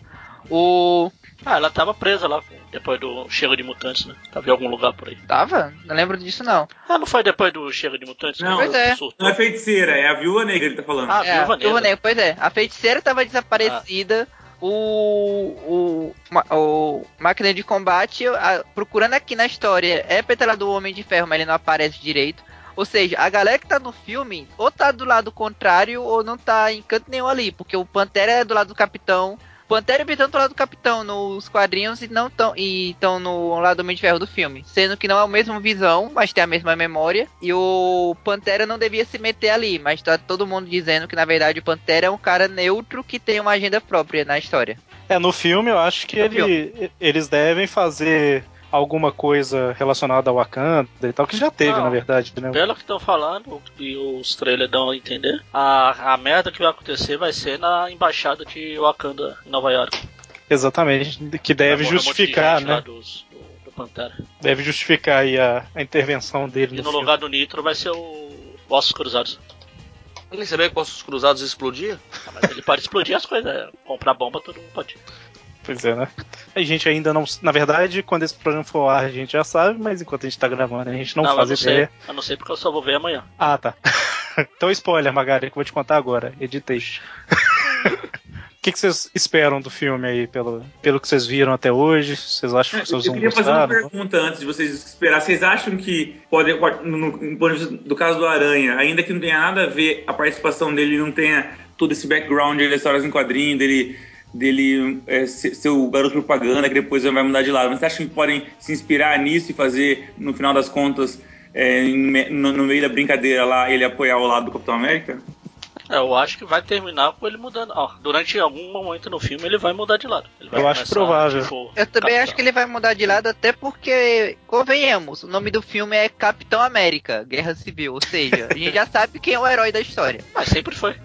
O. Ah, ela tava presa lá depois do Chega de Mutantes, né? Tava em algum lugar por aí. Tava? Não lembro disso não. Ah, não foi depois do Chega de Mutantes? Não, Pois é. surtou? Não é feiticeira, é a viúva negra que ele tá falando. Ah, É, Viúva a Viúva Negra. Negra, pois é. A feiticeira tava desaparecida. O, o, o máquina de combate, a- procurando aqui na história, é petralha do Homem de Ferro, mas ele não aparece direito. Ou seja, a galera que tá no filme, ou tá do lado contrário, ou não tá em canto nenhum ali, porque o Pantera é do lado do Capitão. Pantera e Bitão estão do lado do Capitão nos quadrinhos e não tão, e estão no lado do Homem de Ferro do filme. Sendo que não é o mesmo visão, mas tem a mesma memória. E o Pantera não devia se meter ali, mas tá todo mundo dizendo que na verdade o Pantera é um cara neutro que tem uma agenda própria na história. É, no filme eu acho que ele- eles devem fazer alguma coisa relacionada ao Wakanda e tal, que já teve, Não. na verdade, né? Pelo que estão falando, e os trailers dão a entender, a, a merda que vai acontecer vai ser na embaixada de Wakanda, em Nova York. Exatamente, que deve morrer um de justificar, né? dos- do, do Pantera. Deve justificar aí a, a intervenção dele E no, no filme. lugar do Nitro vai ser o Ossos Cruzados. Nem sabia que Ossos Cruzados explodia. Ah, mas ele pode explodir as coisas, é, comprar bomba todo mundo pode. Pois é, né? A gente ainda não. Na verdade, quando esse programa for ao ar, a gente já sabe, mas enquanto a gente tá gravando, a gente não, eu faz não ideia. sei. Eu não sei porque eu só vou ver amanhã. Ah, tá. (laughs) então, spoiler, Magari, que eu vou te contar agora. Editei. (laughs) O que, que vocês esperam do filme aí, pelo, pelo que vocês viram até hoje? Vocês acham que Eu vocês vão queria fazer uma gostar? não? pergunta antes de vocês esperar. Vocês acham que, pode, pode- no, no- caso do Aranha, ainda que não tenha nada a ver a participação dele, não tenha todo esse background de histórias em quadrinho, dele, dele é, ser, ser o garoto propaganda, que depois vai mudar de lado, mas vocês acham que podem se inspirar nisso e fazer, no final das contas, é, no, no meio da brincadeira lá, ele apoiar o lado do Capitão América? É, Eu acho que vai terminar com ele mudando. Ó, durante algum momento no filme ele vai mudar de lado. Ele vai Eu acho provável. tipo, Eu também capitão. acho que ele vai mudar de lado, até porque, convenhamos, o nome do filme é Capitão América, Guerra Civil, ou seja, a gente já sabe quem é o herói da história. Mas (laughs) sempre foi.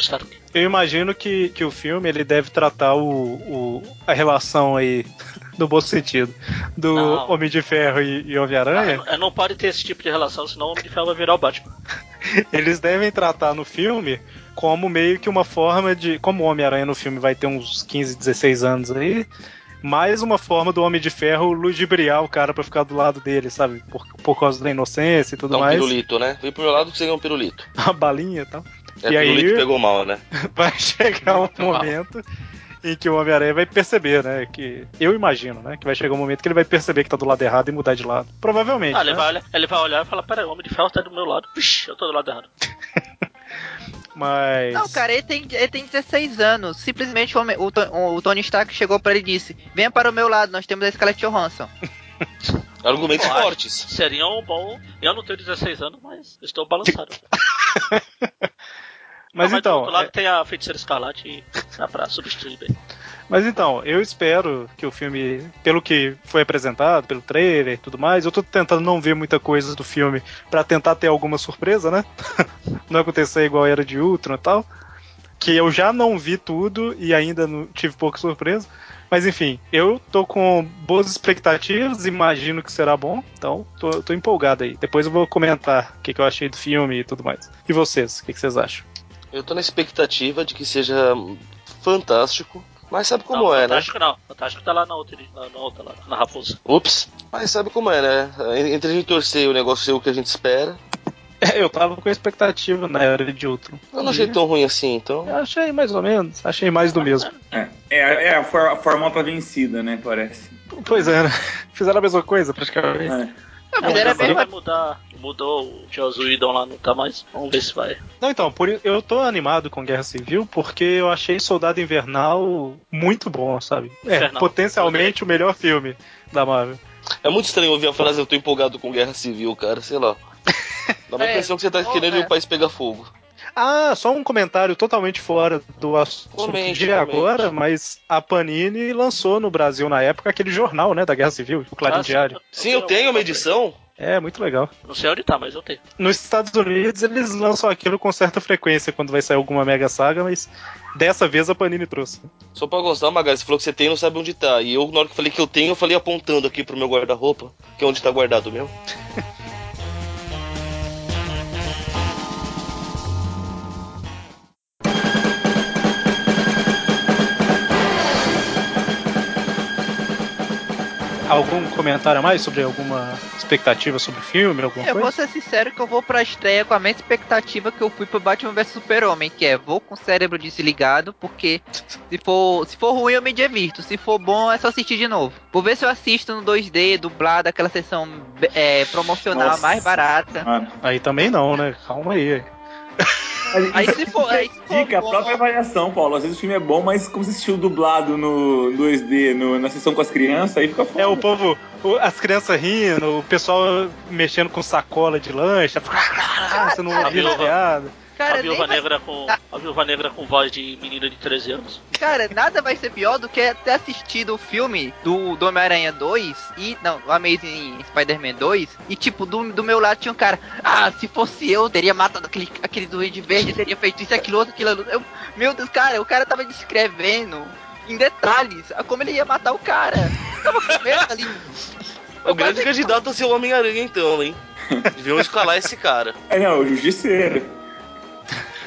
Stark. Eu imagino que, que o filme ele deve tratar o, o- a relação aí, (laughs) no bom sentido, do Não. Homem de Ferro e, e Homem-Aranha. Ah, não pode ter esse tipo de relação, senão o Homem de Ferro vai virar o Batman. (laughs) Eles devem tratar no filme como meio que uma forma de. Como o Homem-Aranha no filme vai ter uns 15, 16 anos aí. Mais uma forma do Homem de Ferro ludibriar o cara pra ficar do lado dele, sabe? Por, por causa da inocência e tudo Dá um mais. pirulito, né? Vem pro meu lado que você ganha um pirulito. (laughs) A balinha e tal. É, E aí- pegou mal, né? (laughs) vai chegar um Muito mal. momento em que o Homem-Aranha vai perceber, né? Que eu imagino, né? Que vai chegar um momento que ele vai perceber que tá do lado errado e mudar de lado. Provavelmente. Ah, ele, né? vai olhar, ele vai olhar e falar: Pera aí, o Homem de Ferro tá do meu lado. Vixe, eu tô do lado errado. (laughs) Mas. Não, cara, ele tem, ele tem 16 anos. Simplesmente o, homem- o, To- o Tony Stark chegou pra ele e disse: Venha para o meu lado, nós temos a Scarlett Johansson. (laughs) Argumentos acho. fortes. Seria um bom. Eu não tenho 16 anos, mas estou balançado. Mas Não, do então. outro lado é- tem a feiticeira escarlate dá pra substituir bem. Mas então, eu espero que o filme, pelo que foi apresentado, pelo trailer e tudo mais, eu tô tentando não ver muita coisa do filme pra tentar ter alguma surpresa, né? (laughs) não acontecer igual era de Ultron e tal. Que eu já não vi tudo e ainda não tive pouca surpresa. Mas enfim, eu tô com boas expectativas, imagino que será bom, então tô, tô empolgado aí. Depois eu vou comentar o que, que eu achei do filme e tudo mais. E vocês, o que, que vocês acham? Eu tô na expectativa de que seja fantástico. Mas sabe como não, é, né? Fantástico não. Fantástico tá lá na outra, na, na outra lá, na Raposa. Ups. Mas sabe como é, né? Entre a gente torcer e o negócio ser o que a gente espera. (laughs) Eu tava com expectativa na era de Ultron. Eu não achei tão ruim assim, então. Eu achei mais ou menos, achei mais do mesmo. É, é, é a, for, a fórmula vencida, né? Parece. Pois é, né? (laughs) Fizeram a mesma coisa praticamente. É. Não, Não, mas era mas bem vai mudar. Mudou o Joss Whedon lá, não tá mais. Vamos ver se vai. Não, então, por, eu tô animado com Guerra Civil porque eu achei Soldado Invernal muito bom, sabe? É, Infernal. potencialmente o melhor filme da Marvel. É muito estranho ouvir a frase eu tô empolgado com guerra civil, cara, sei lá. Dá uma (laughs) É, impressão que você tá bom, querendo é. o país pegar fogo. Ah, só um comentário totalmente fora do assunto Comente, de comente. agora, mas a Panini lançou no Brasil na época aquele jornal, né, da Guerra Civil, o Clarim Ah, Diário. Sim, eu tenho uma edição. É, muito legal. Não sei onde tá, mas eu tenho. Nos Estados Unidos eles lançam aquilo com certa frequência quando vai sair alguma mega saga, mas dessa vez a Panini trouxe. Só pra gostar, Magali, você falou que você tem e não sabe onde tá. E eu, na hora que eu falei que eu tenho, eu falei apontando aqui pro meu guarda-roupa, que é onde tá guardado mesmo. (laughs) Algum comentário a mais sobre alguma expectativa sobre o filme, alguma Eu coisa? vou ser sincero que eu vou pra estreia com a mesma expectativa que eu fui pro Batman vs Super-Homem, que é vou com o cérebro desligado, porque (laughs) se for, se for ruim eu me divirto, se for bom é só assistir de novo. Vou ver se eu assisto no 2D, dublado, aquela sessão é, promocional Nossa. mais barata. Mano. Aí também não, né? Calma aí. Aí se for, aí se for Fica a própria avaliação, Paulo. Às vezes o filme é bom, mas como você assistiu dublado no 2D, no- na sessão com as crianças, aí fica foda. É o povo, o- as crianças rindo, o pessoal mexendo com sacola de lanche, (laughs) você não piada. Cara, a viúva vai- negra com. A viúva negra com voz de menina de 13 anos. Cara, nada vai ser pior do que ter assistido o filme do, do Homem-Aranha 2 e. Não, o Amazing Spider-Man 2. E tipo, do, do meu lado tinha um cara. Ah, se fosse eu, teria matado aquele, aquele duende verde, teria feito isso, aquilo, outro, aquilo. outro." Eu, meu Deus, cara, o cara tava descrevendo em detalhes a como ele ia matar o cara. Eu tava com medo ali. O grande candidato a ser o Homem-Aranha, então, hein? (laughs) Deviam escalar esse cara. É, não, o Justiceiro.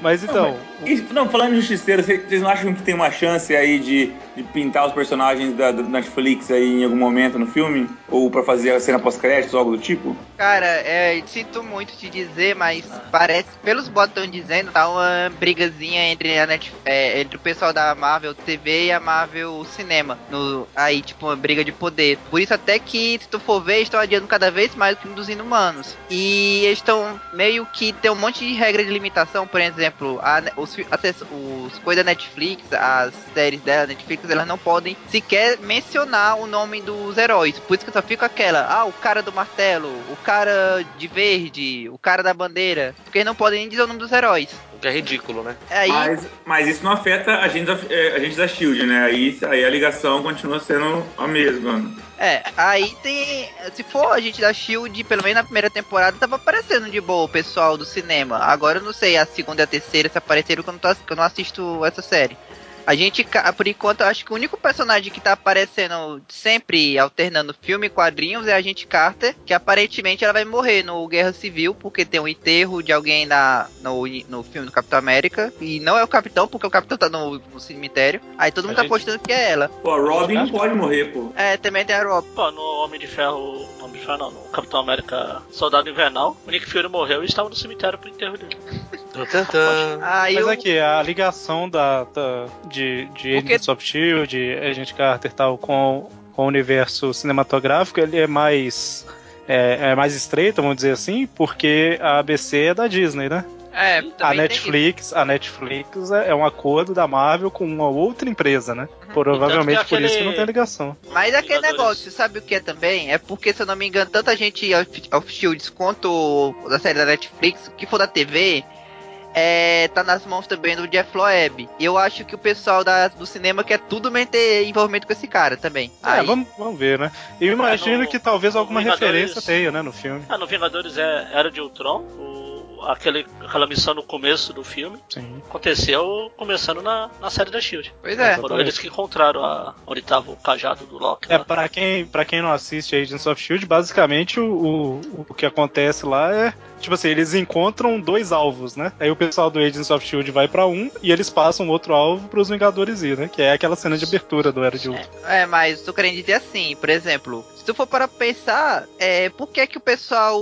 Mas então. E, não, falando em Justiceiro, vocês não acham que tem uma chance aí de, de pintar os personagens da, da Netflix aí em algum momento no filme? Ou pra fazer a cena pós-créditos ou algo do tipo? Cara, é, sinto muito te dizer, mas parece, pelos botões dizendo, tá uma brigazinha entre, a Net, é, entre o pessoal da Marvel TV e a Marvel Cinema. No, aí, tipo, uma briga de poder. Por isso até que, se tu for ver, estão adiando cada vez mais o filme dos Inumanos. E eles estão meio que tem um monte de regra de limitação, por exemplo, a, os, acesso- os coisas da Netflix, as séries dela, Netflix, elas não podem sequer mencionar o nome dos heróis. Por isso que só fica aquela, ah, o cara do martelo, o cara de verde, o cara da bandeira. Porque eles não podem nem dizer o nome dos heróis. O que é ridículo, né? Aí, Mas, mas isso não afeta a gente, da, é, a gente da Shield, né? Aí, aí a ligação continua sendo a mesma. é, aí tem. Se for a gente da Shield, pelo menos na primeira temporada, tava aparecendo de boa o pessoal do cinema. Agora eu não sei a segunda e a terceira se apareceram que eu não, tô, que eu não assisto essa série. A gente, por enquanto, eu acho que o único personagem que tá aparecendo sempre alternando filme e quadrinhos é a gente Carter, que aparentemente ela vai morrer no Guerra Civil, porque tem um enterro de alguém na, no, no filme do Capitão América. E não é o Capitão, porque o Capitão tá no, no cemitério. Aí todo mundo A tá gente- apostando que é ela. Pô, a Robin não pode morrer, pô. É, também tem a Rob. Pô, no Homem de Ferro. De Ferro não, no Capitão América Soldado Invernal, o Nick Fury morreu e estava no cemitério pro enterro dele. Tantã. Aí (laughs) Mas aqui, a ligação da, da- de, de Porque- Agents of Shield, Agent Carter e tal, com, com o universo cinematográfico, ele é mais. É, é mais estreita, vamos dizer assim, porque a ABC é da Disney, né? É, A Netflix, a Netflix é é um acordo da Marvel com uma outra empresa, né? Provavelmente Tanto que por isso que aquele- não tem ligação. Mas aquele Vingadores. negócio, sabe o que é também? É porque, se eu não me engano, tanta gente of- Shields quanto da série da Netflix, que for da TV, é, tá nas mãos também do Jeff Loeb. E eu acho que o pessoal da- do cinema quer tudo meio ter envolvimento com esse cara também. É, Aí, vamos, vamos ver, né? Eu imagino no- que talvez alguma Vingadores- referência tenha, né, no filme. Ah, no Vingadores é Era de Ultron, o, aquele, aquela missão no começo do filme. Sim. Aconteceu começando na, na série da Shield. Pois é. Foram eles que encontraram a, onde tava o cajado do Loki. É, lá. pra quem, pra quem não assiste Agents of Shield, basicamente o, o, o que acontece lá é. Tipo assim, eles encontram dois alvos, né? Aí o pessoal do Agents of Shield vai pra um e eles passam outro alvo pros Vingadores ir, né? Que é aquela cena de abertura do Era de Ultron. É, mas tô querendo dizer assim, por exemplo, se tu for para pensar, é, por que que o pessoal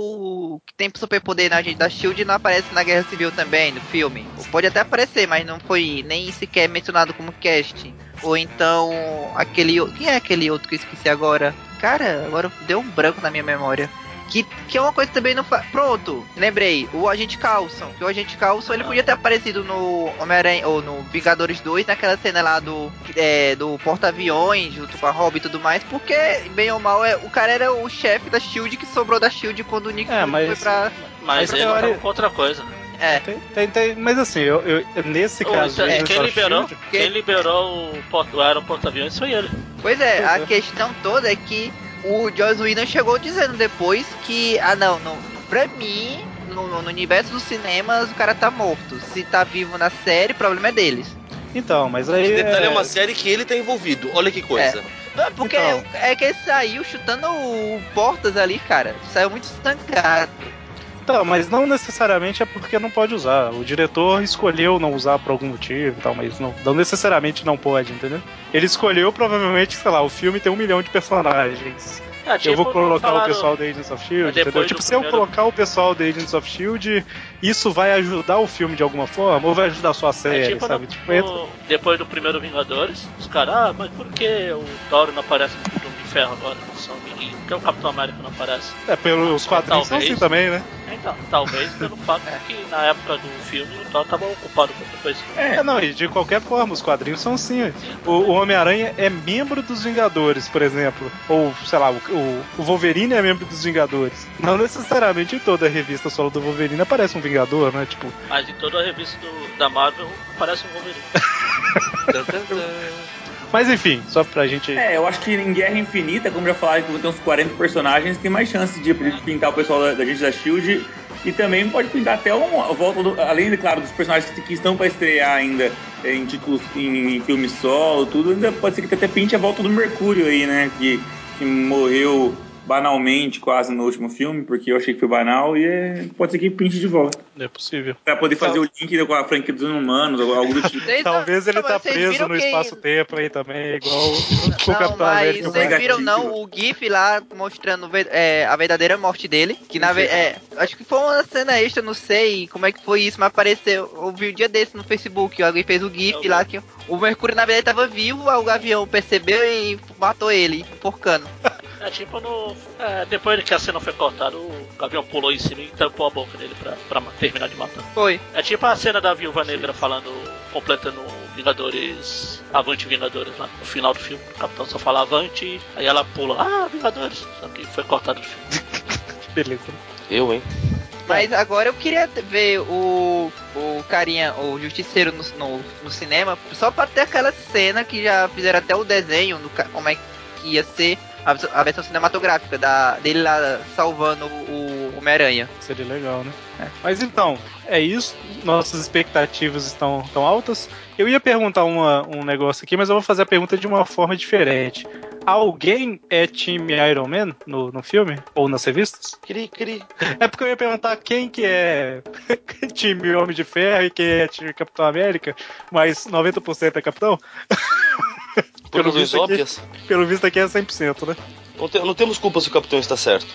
que tem superpoder na gente da Shield não aparece na Guerra Civil também, no filme? Pode até aparecer, mas não foi nem sequer mencionado como casting. Ou então, aquele. Quem é aquele outro que eu esqueci agora? Cara, agora deu um branco na minha memória. Que, que é uma coisa que também não faz. Pronto, lembrei. O Agente Carlson. Que o Agente Carlson ele podia ter aparecido no Homem-Aranha ou no Vingadores 2, naquela cena lá do, é, do porta-aviões, junto com a Robin e tudo mais. Porque, bem ou mal, é, o cara era o chefe da Shield que sobrou da Shield quando o Nick É, mas- foi pra. Mas ele teoria- tava com outra coisa. É. Tem, tem- tem- mas assim, eu, eu- nesse caso. é, Agents quem, liberou, Shield, quem liberou o, o aeroporto-aviões foi ele. Pois é, Pois a é. questão toda é que o Joss Whedon chegou dizendo depois que, ah não, não pra mim, no, no universo dos cinemas, o cara tá morto. Se tá vivo na série, o problema é deles. Então, mas aí. Esse detalhe é é- uma série que ele tá envolvido. Olha que coisa. Não, Porque Então. é que ele saiu chutando o portas ali, cara. Saiu muito estancado. Então, mas não necessariamente é porque não pode usar. O diretor escolheu não usar por algum motivo e tal, mas não, não necessariamente não pode, entendeu? Ele escolheu, provavelmente, sei lá, o filme tem um milhão de personagens. É, eu tipo, vou colocar falaram- o pessoal da Agents of Shield, entendeu? Tipo, se eu primeiro- colocar o pessoal da Agents of Shield, isso vai ajudar o filme de alguma forma? Ou vai ajudar só a É série, tipo, sabe? no- Tipo, entra. depois do primeiro Vingadores, os caras, ah, mas por que o Thor não aparece no filme ferro agora? Só um amiguinho. Por que o Capitão América não aparece? É, pelos quadrinhos são talvez. assim também, né? Então, talvez pelo fato que na época do filme o Thor tava ocupado com outra coisa. É, não, e de qualquer forma, os quadrinhos são assim. O, o Homem-Aranha é membro dos Vingadores, por exemplo. Ou, sei lá, o, o- o Wolverine é membro dos Vingadores. Não necessariamente em toda a revista solo do Wolverine aparece um Vingador, né? Tipo, Mas em toda a revista do- da Marvel aparece um Wolverine. (laughs) Mas enfim, só pra gente. É, eu acho que em Guerra Infinita, como já falaram, que tem uns 40 personagens, tem mais chance de, pintar o pessoal da, da gente da Shield. E também pode pintar até um, a volta, do, além, claro, dos personagens que, que estão pra estrear ainda em títulos, em, em filmes solo, tudo, ainda pode ser que até pinte a volta do Mercúrio aí, né? Que, que morreu banalmente quase no último filme, porque eu achei que foi banal, e é- pode ser que pinte de volta. É possível. Pra poder fazer o link com a franquia dos humanos, ou algo do (laughs) tipo. Talvez não- ele não, tá preso no que- espaço-tempo aí também, igual o Não, Capitão mas América. vocês negativo. viram não o GIF lá mostrando é, a verdadeira morte dele? Que na é, acho que foi uma cena extra, não sei como é que foi isso, mas apareceu. Eu vi um dia desse no Facebook, alguém fez o GIF Eu lá que o Mercúrio na verdade tava vivo, o Gavião percebeu e matou ele, porcando. (laughs) É tipo no. é, depois que a cena foi cortada, o Gavião pulou em cima e tampou a boca dele pra, pra terminar de matar. Foi. É tipo a cena da Viúva Negra falando, completando Vingadores. Avante Vingadores lá no final do filme. O Capitão só fala Avante, aí ela pula, ah, Vingadores. Só que foi cortado do filme. (laughs) Beleza. Eu, hein? Mas agora eu queria ver o, o carinha, o justiceiro no, no, no cinema, só pra ter aquela cena que já fizeram até o desenho, do, ca- como é que ia ser a, vers- a versão cinematográfica da, dele lá salvando o, o Homem-Aranha. Seria legal, né? Mas então, é isso. Nossas expectativas estão tão altas. Eu ia perguntar uma- um negócio aqui, mas eu vou fazer a pergunta de uma forma diferente. Alguém é time Iron Man no, no filme? Ou nas revistas? Cri, cri. É porque eu ia perguntar quem que é (laughs) time Homem de Ferro e quem é time Capitão América, mas 90% é Capitão? (laughs) Pelo visto aqui- óbvias. Pelo visto aqui é 100%, né? Não, te- não temos culpa se o capitão está certo.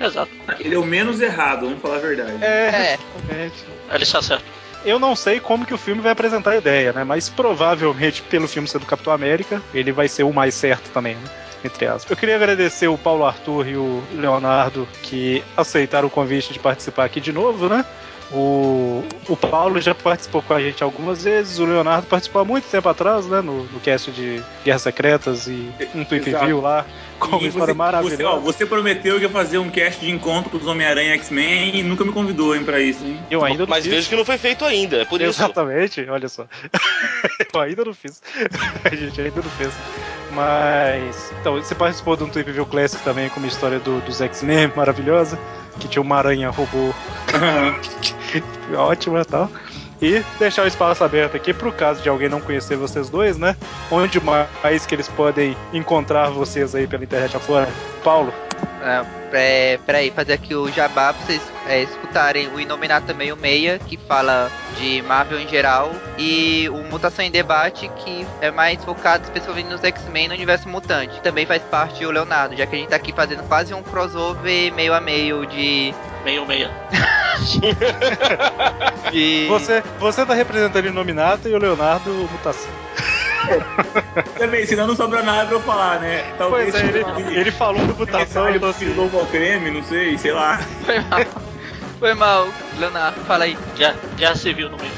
Exato. Ele é o menos errado, vamos falar a verdade. É, É, realmente. Ele está certo. Eu não sei como que o filme vai apresentar a ideia, né? Mas provavelmente, pelo filme ser do Capitão América, ele vai ser o mais certo também, né? Entre aspas. Eu queria agradecer o Paulo Arthur e o Leonardo que aceitaram o convite de participar aqui de novo, né? O, o Paulo já participou com a gente algumas vezes, o Leonardo participou há muito tempo atrás, né? No, no cast de Guerras Secretas e um tweet Exato. view lá, com uma história você, maravilhosa. Você, ó, você prometeu que ia fazer um cast de encontro com os Homem-Aranha e X-Men e nunca me convidou hein, pra isso, hein? eu ainda não Mas fiz. vejo que não foi feito ainda, é por isso. Exatamente, olha só. (laughs) eu ainda não fiz. (laughs) A gente ainda não fez. Mas. Então, você participou de um Tweep View Classic também com uma história do, dos X-Men maravilhosa. Que tinha uma aranha robô (laughs) ótima e tal. E deixar o espaço aberto aqui pro caso de alguém não conhecer vocês dois, né? Onde mais que eles podem encontrar vocês aí pela internet afora? Paulo, é, é, peraí, fazer aqui o jabá pra vocês é, escutarem o Inominata Meio Meia, que fala de Marvel em geral, e o Mutação em Debate, que é mais focado especialmente nos X-Men no universo mutante. Também faz parte o Leonardo, já que a gente tá aqui fazendo quase um crossover meio a meio de. Meio meia. (laughs) (laughs) de... você, você tá representando o Nominata e o Leonardo Mutação. Também, senão não sobra nada pra eu falar, né? Talvez Pois é, ele, ele falou do Mutação e eu tô do assim. Ao creme, não sei, sei lá. Foi mal. Foi mal, Leonardo, fala aí. Guerra, Guerra Civil no meio.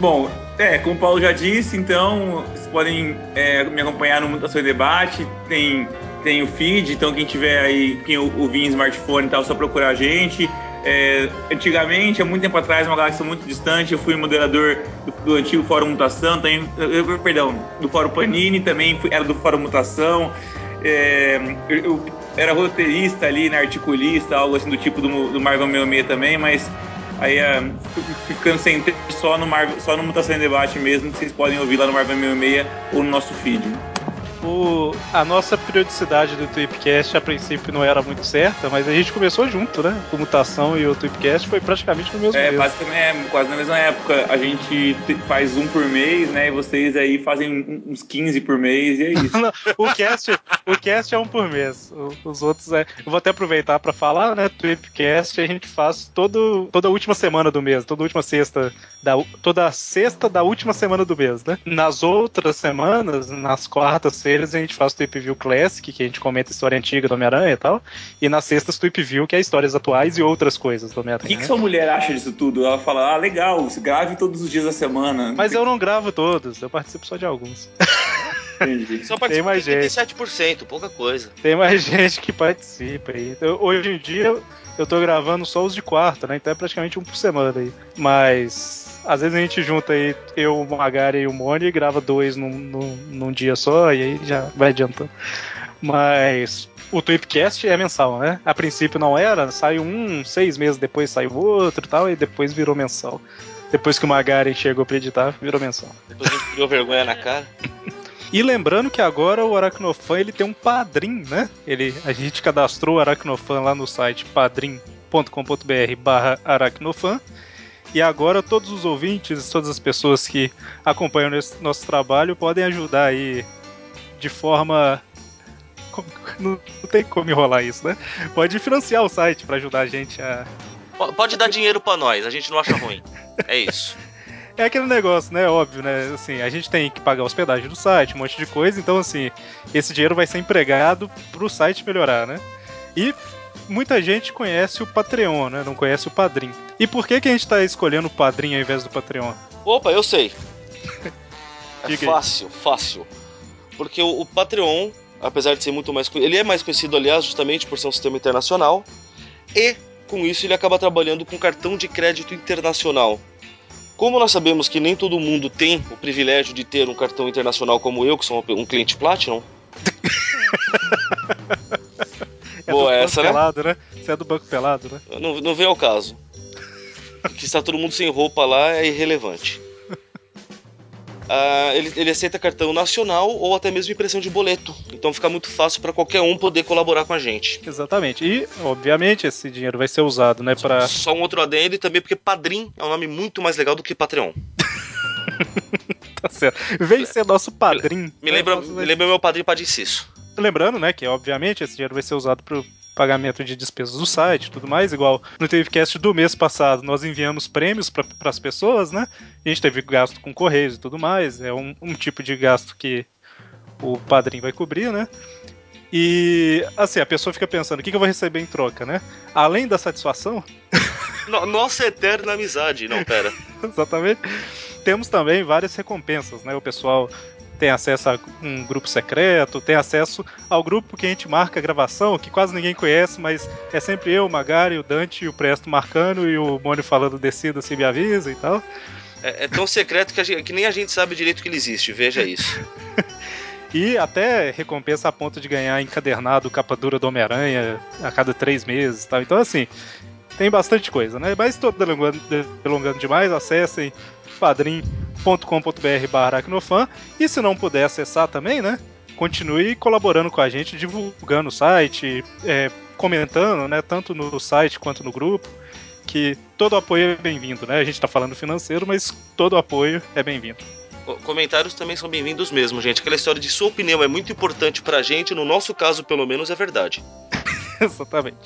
Bom, é, como o Paulo já disse, então vocês podem é, me acompanhar no Mutação e Debate, tem, tem o feed, então quem tiver aí, quem ouvir em smartphone e tal, é só procurar a gente. É, antigamente, há muito tempo atrás, uma galáxia muito distante, eu fui moderador do, do antigo Fórum Mutação, também, eu- perdão, do Fórum Panini, também fui- era do Fórum Mutação. É, eu, eu era roteirista ali, né, articulista, algo assim do tipo do, do Marvel 66 também, mas Aí fui ficando sem tempo só no, Marvel, só no Mutação em Debate mesmo, que vocês podem ouvir lá no Marvel 66 ou no nosso feed. O, a nossa periodicidade do Tweepcast a princípio não era muito certa, mas a gente começou junto, né? O Mutação e o Tweepcast foi praticamente no mesmo É, mês. basicamente, é quase na mesma época. A gente te- faz um por mês, né? E vocês aí fazem uns 15 por mês, e é isso. (laughs) O, cast, o cast é um por mês. Os outros é. Eu vou até aproveitar pra falar, né? Tweepcast a gente faz todo, toda última semana do mês, toda última sexta. Da, toda sexta da última semana do mês, né? Nas outras semanas, nas quartas-feiras, a gente faz o Tweep View Classic, que a gente comenta a história antiga do Homem-Aranha e tal. E nas sextas, Tweep View, que é histórias atuais e outras coisas do O Homem-Aranha. que, que né? sua mulher acha disso tudo? Ela fala, ah, legal, grave todos os dias da semana. Mas eu não gravo todos, eu participo só de alguns. Entendi. Só participa mais de 37%, pouca coisa. Tem mais (laughs) gente que participa aí. Então, hoje em dia eu tô gravando só os de quarta, né? Então é praticamente um por semana aí. Mas às vezes a gente junta aí, eu, o Magari e o Moni e grava dois num, num, num dia só e aí já vai adiantando. Mas o Tweepcast é mensal, né? A princípio não era, saiu um, seis meses depois saiu outro e tal, e depois virou mensal. Depois que o Magari chegou pra editar, virou mensal. Depois a gente criou vergonha na cara. (laughs) E lembrando que agora o Aracnofan ele tem um padrim, né? Ele, a gente cadastrou o Aracnofan lá no site padrim.com.br barra aracnofan. E agora todos os ouvintes, todas as pessoas que acompanham esse nosso trabalho podem ajudar aí de forma. Não, não tem como enrolar isso, né? Pode financiar o site para ajudar a gente a. Pode dar dinheiro para nós, a gente não acha ruim. É isso. É aquele negócio, né? Óbvio, né? Assim, a gente tem que pagar a hospedagem do site, um monte de coisa, então, assim, esse dinheiro vai ser empregado pro site melhorar, né? E muita gente conhece o Patreon, né? Não conhece o Padrim. E por que, que a gente tá escolhendo o Padrim ao invés do Patreon? Opa, eu sei. (laughs) é fácil, fácil. Porque o, o Patreon, apesar de ser muito mais. Ele é mais conhecido, aliás, justamente por ser um sistema internacional. E, com isso, ele acaba trabalhando com cartão de crédito internacional. Como nós sabemos que nem todo mundo tem o privilégio de ter um cartão internacional como eu, que sou um cliente Platinum, (laughs) É Boa essa, banco né? pelado, né? Você é do banco pelado, né? não, não vem ao caso. que está todo mundo sem roupa lá é irrelevante. (laughs) Ah, ele, ele aceita cartão nacional ou até mesmo impressão de boleto. Então fica muito fácil para qualquer um poder colaborar com a gente. Exatamente. E, obviamente, esse dinheiro vai ser usado, né, pra. Só um outro adendo e também porque Padrim é um nome muito mais legal do que Patreon. (laughs) Tá certo. Vem ser nosso padrinho. Me né? lembra, Nosso- me lembra meu padrinho Padre Cisso. Lembrando, né, que obviamente esse dinheiro vai ser usado pro pagamento de despesas do site e tudo mais, igual no TVCast do mês passado, nós enviamos prêmios para as pessoas, né? A gente teve gasto com correios e tudo mais, é um, um tipo de gasto que o padrinho vai cobrir, né? E assim, a pessoa fica pensando, o que, que eu vou receber em troca, né? Além da satisfação, (laughs) No- nossa eterna amizade. Não, pera. (laughs) Exatamente. Temos também várias recompensas, né? O pessoal tem acesso a um grupo secreto, tem acesso ao grupo que a gente marca a gravação, que quase ninguém conhece, mas é sempre eu, o Magari, o Dante e o Presto marcando e o Mônio falando descida se me avisa e tal. É, é tão secreto que, gente- que nem a gente sabe direito que ele existe. Veja isso. (laughs) E até recompensa a ponto de ganhar encadernado capa dura do Homem-Aranha a cada três meses tal. Então, assim, tem bastante coisa, né? Mas tô delongando, delongando demais, acessem padrim.com.br barra aracnofan e se não puder acessar também, né? Continue colaborando com a gente, divulgando o site, é, comentando, né? Tanto no site quanto no grupo, que todo apoio é bem-vindo, né? A gente tá falando financeiro, mas todo apoio é bem-vindo. Co- Comentários também são bem-vindos mesmo, gente. Aquela história de sua opinião é muito importante pra gente, no nosso caso, pelo menos, é verdade. (laughs) Exatamente.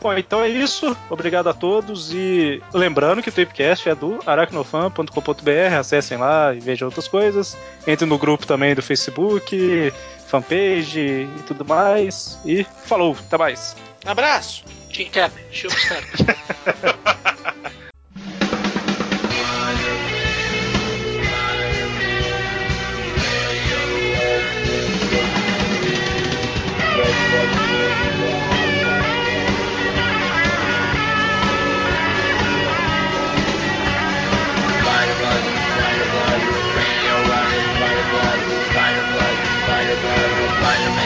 Bom, então é isso. Obrigado a todos. E lembrando que o Tripcast é do aracnofan.com.br. Acessem lá e vejam outras coisas. Entre no grupo também do Facebook, fanpage e tudo mais. E falou, até mais. Abraço! Team Cap, Shubstar. I am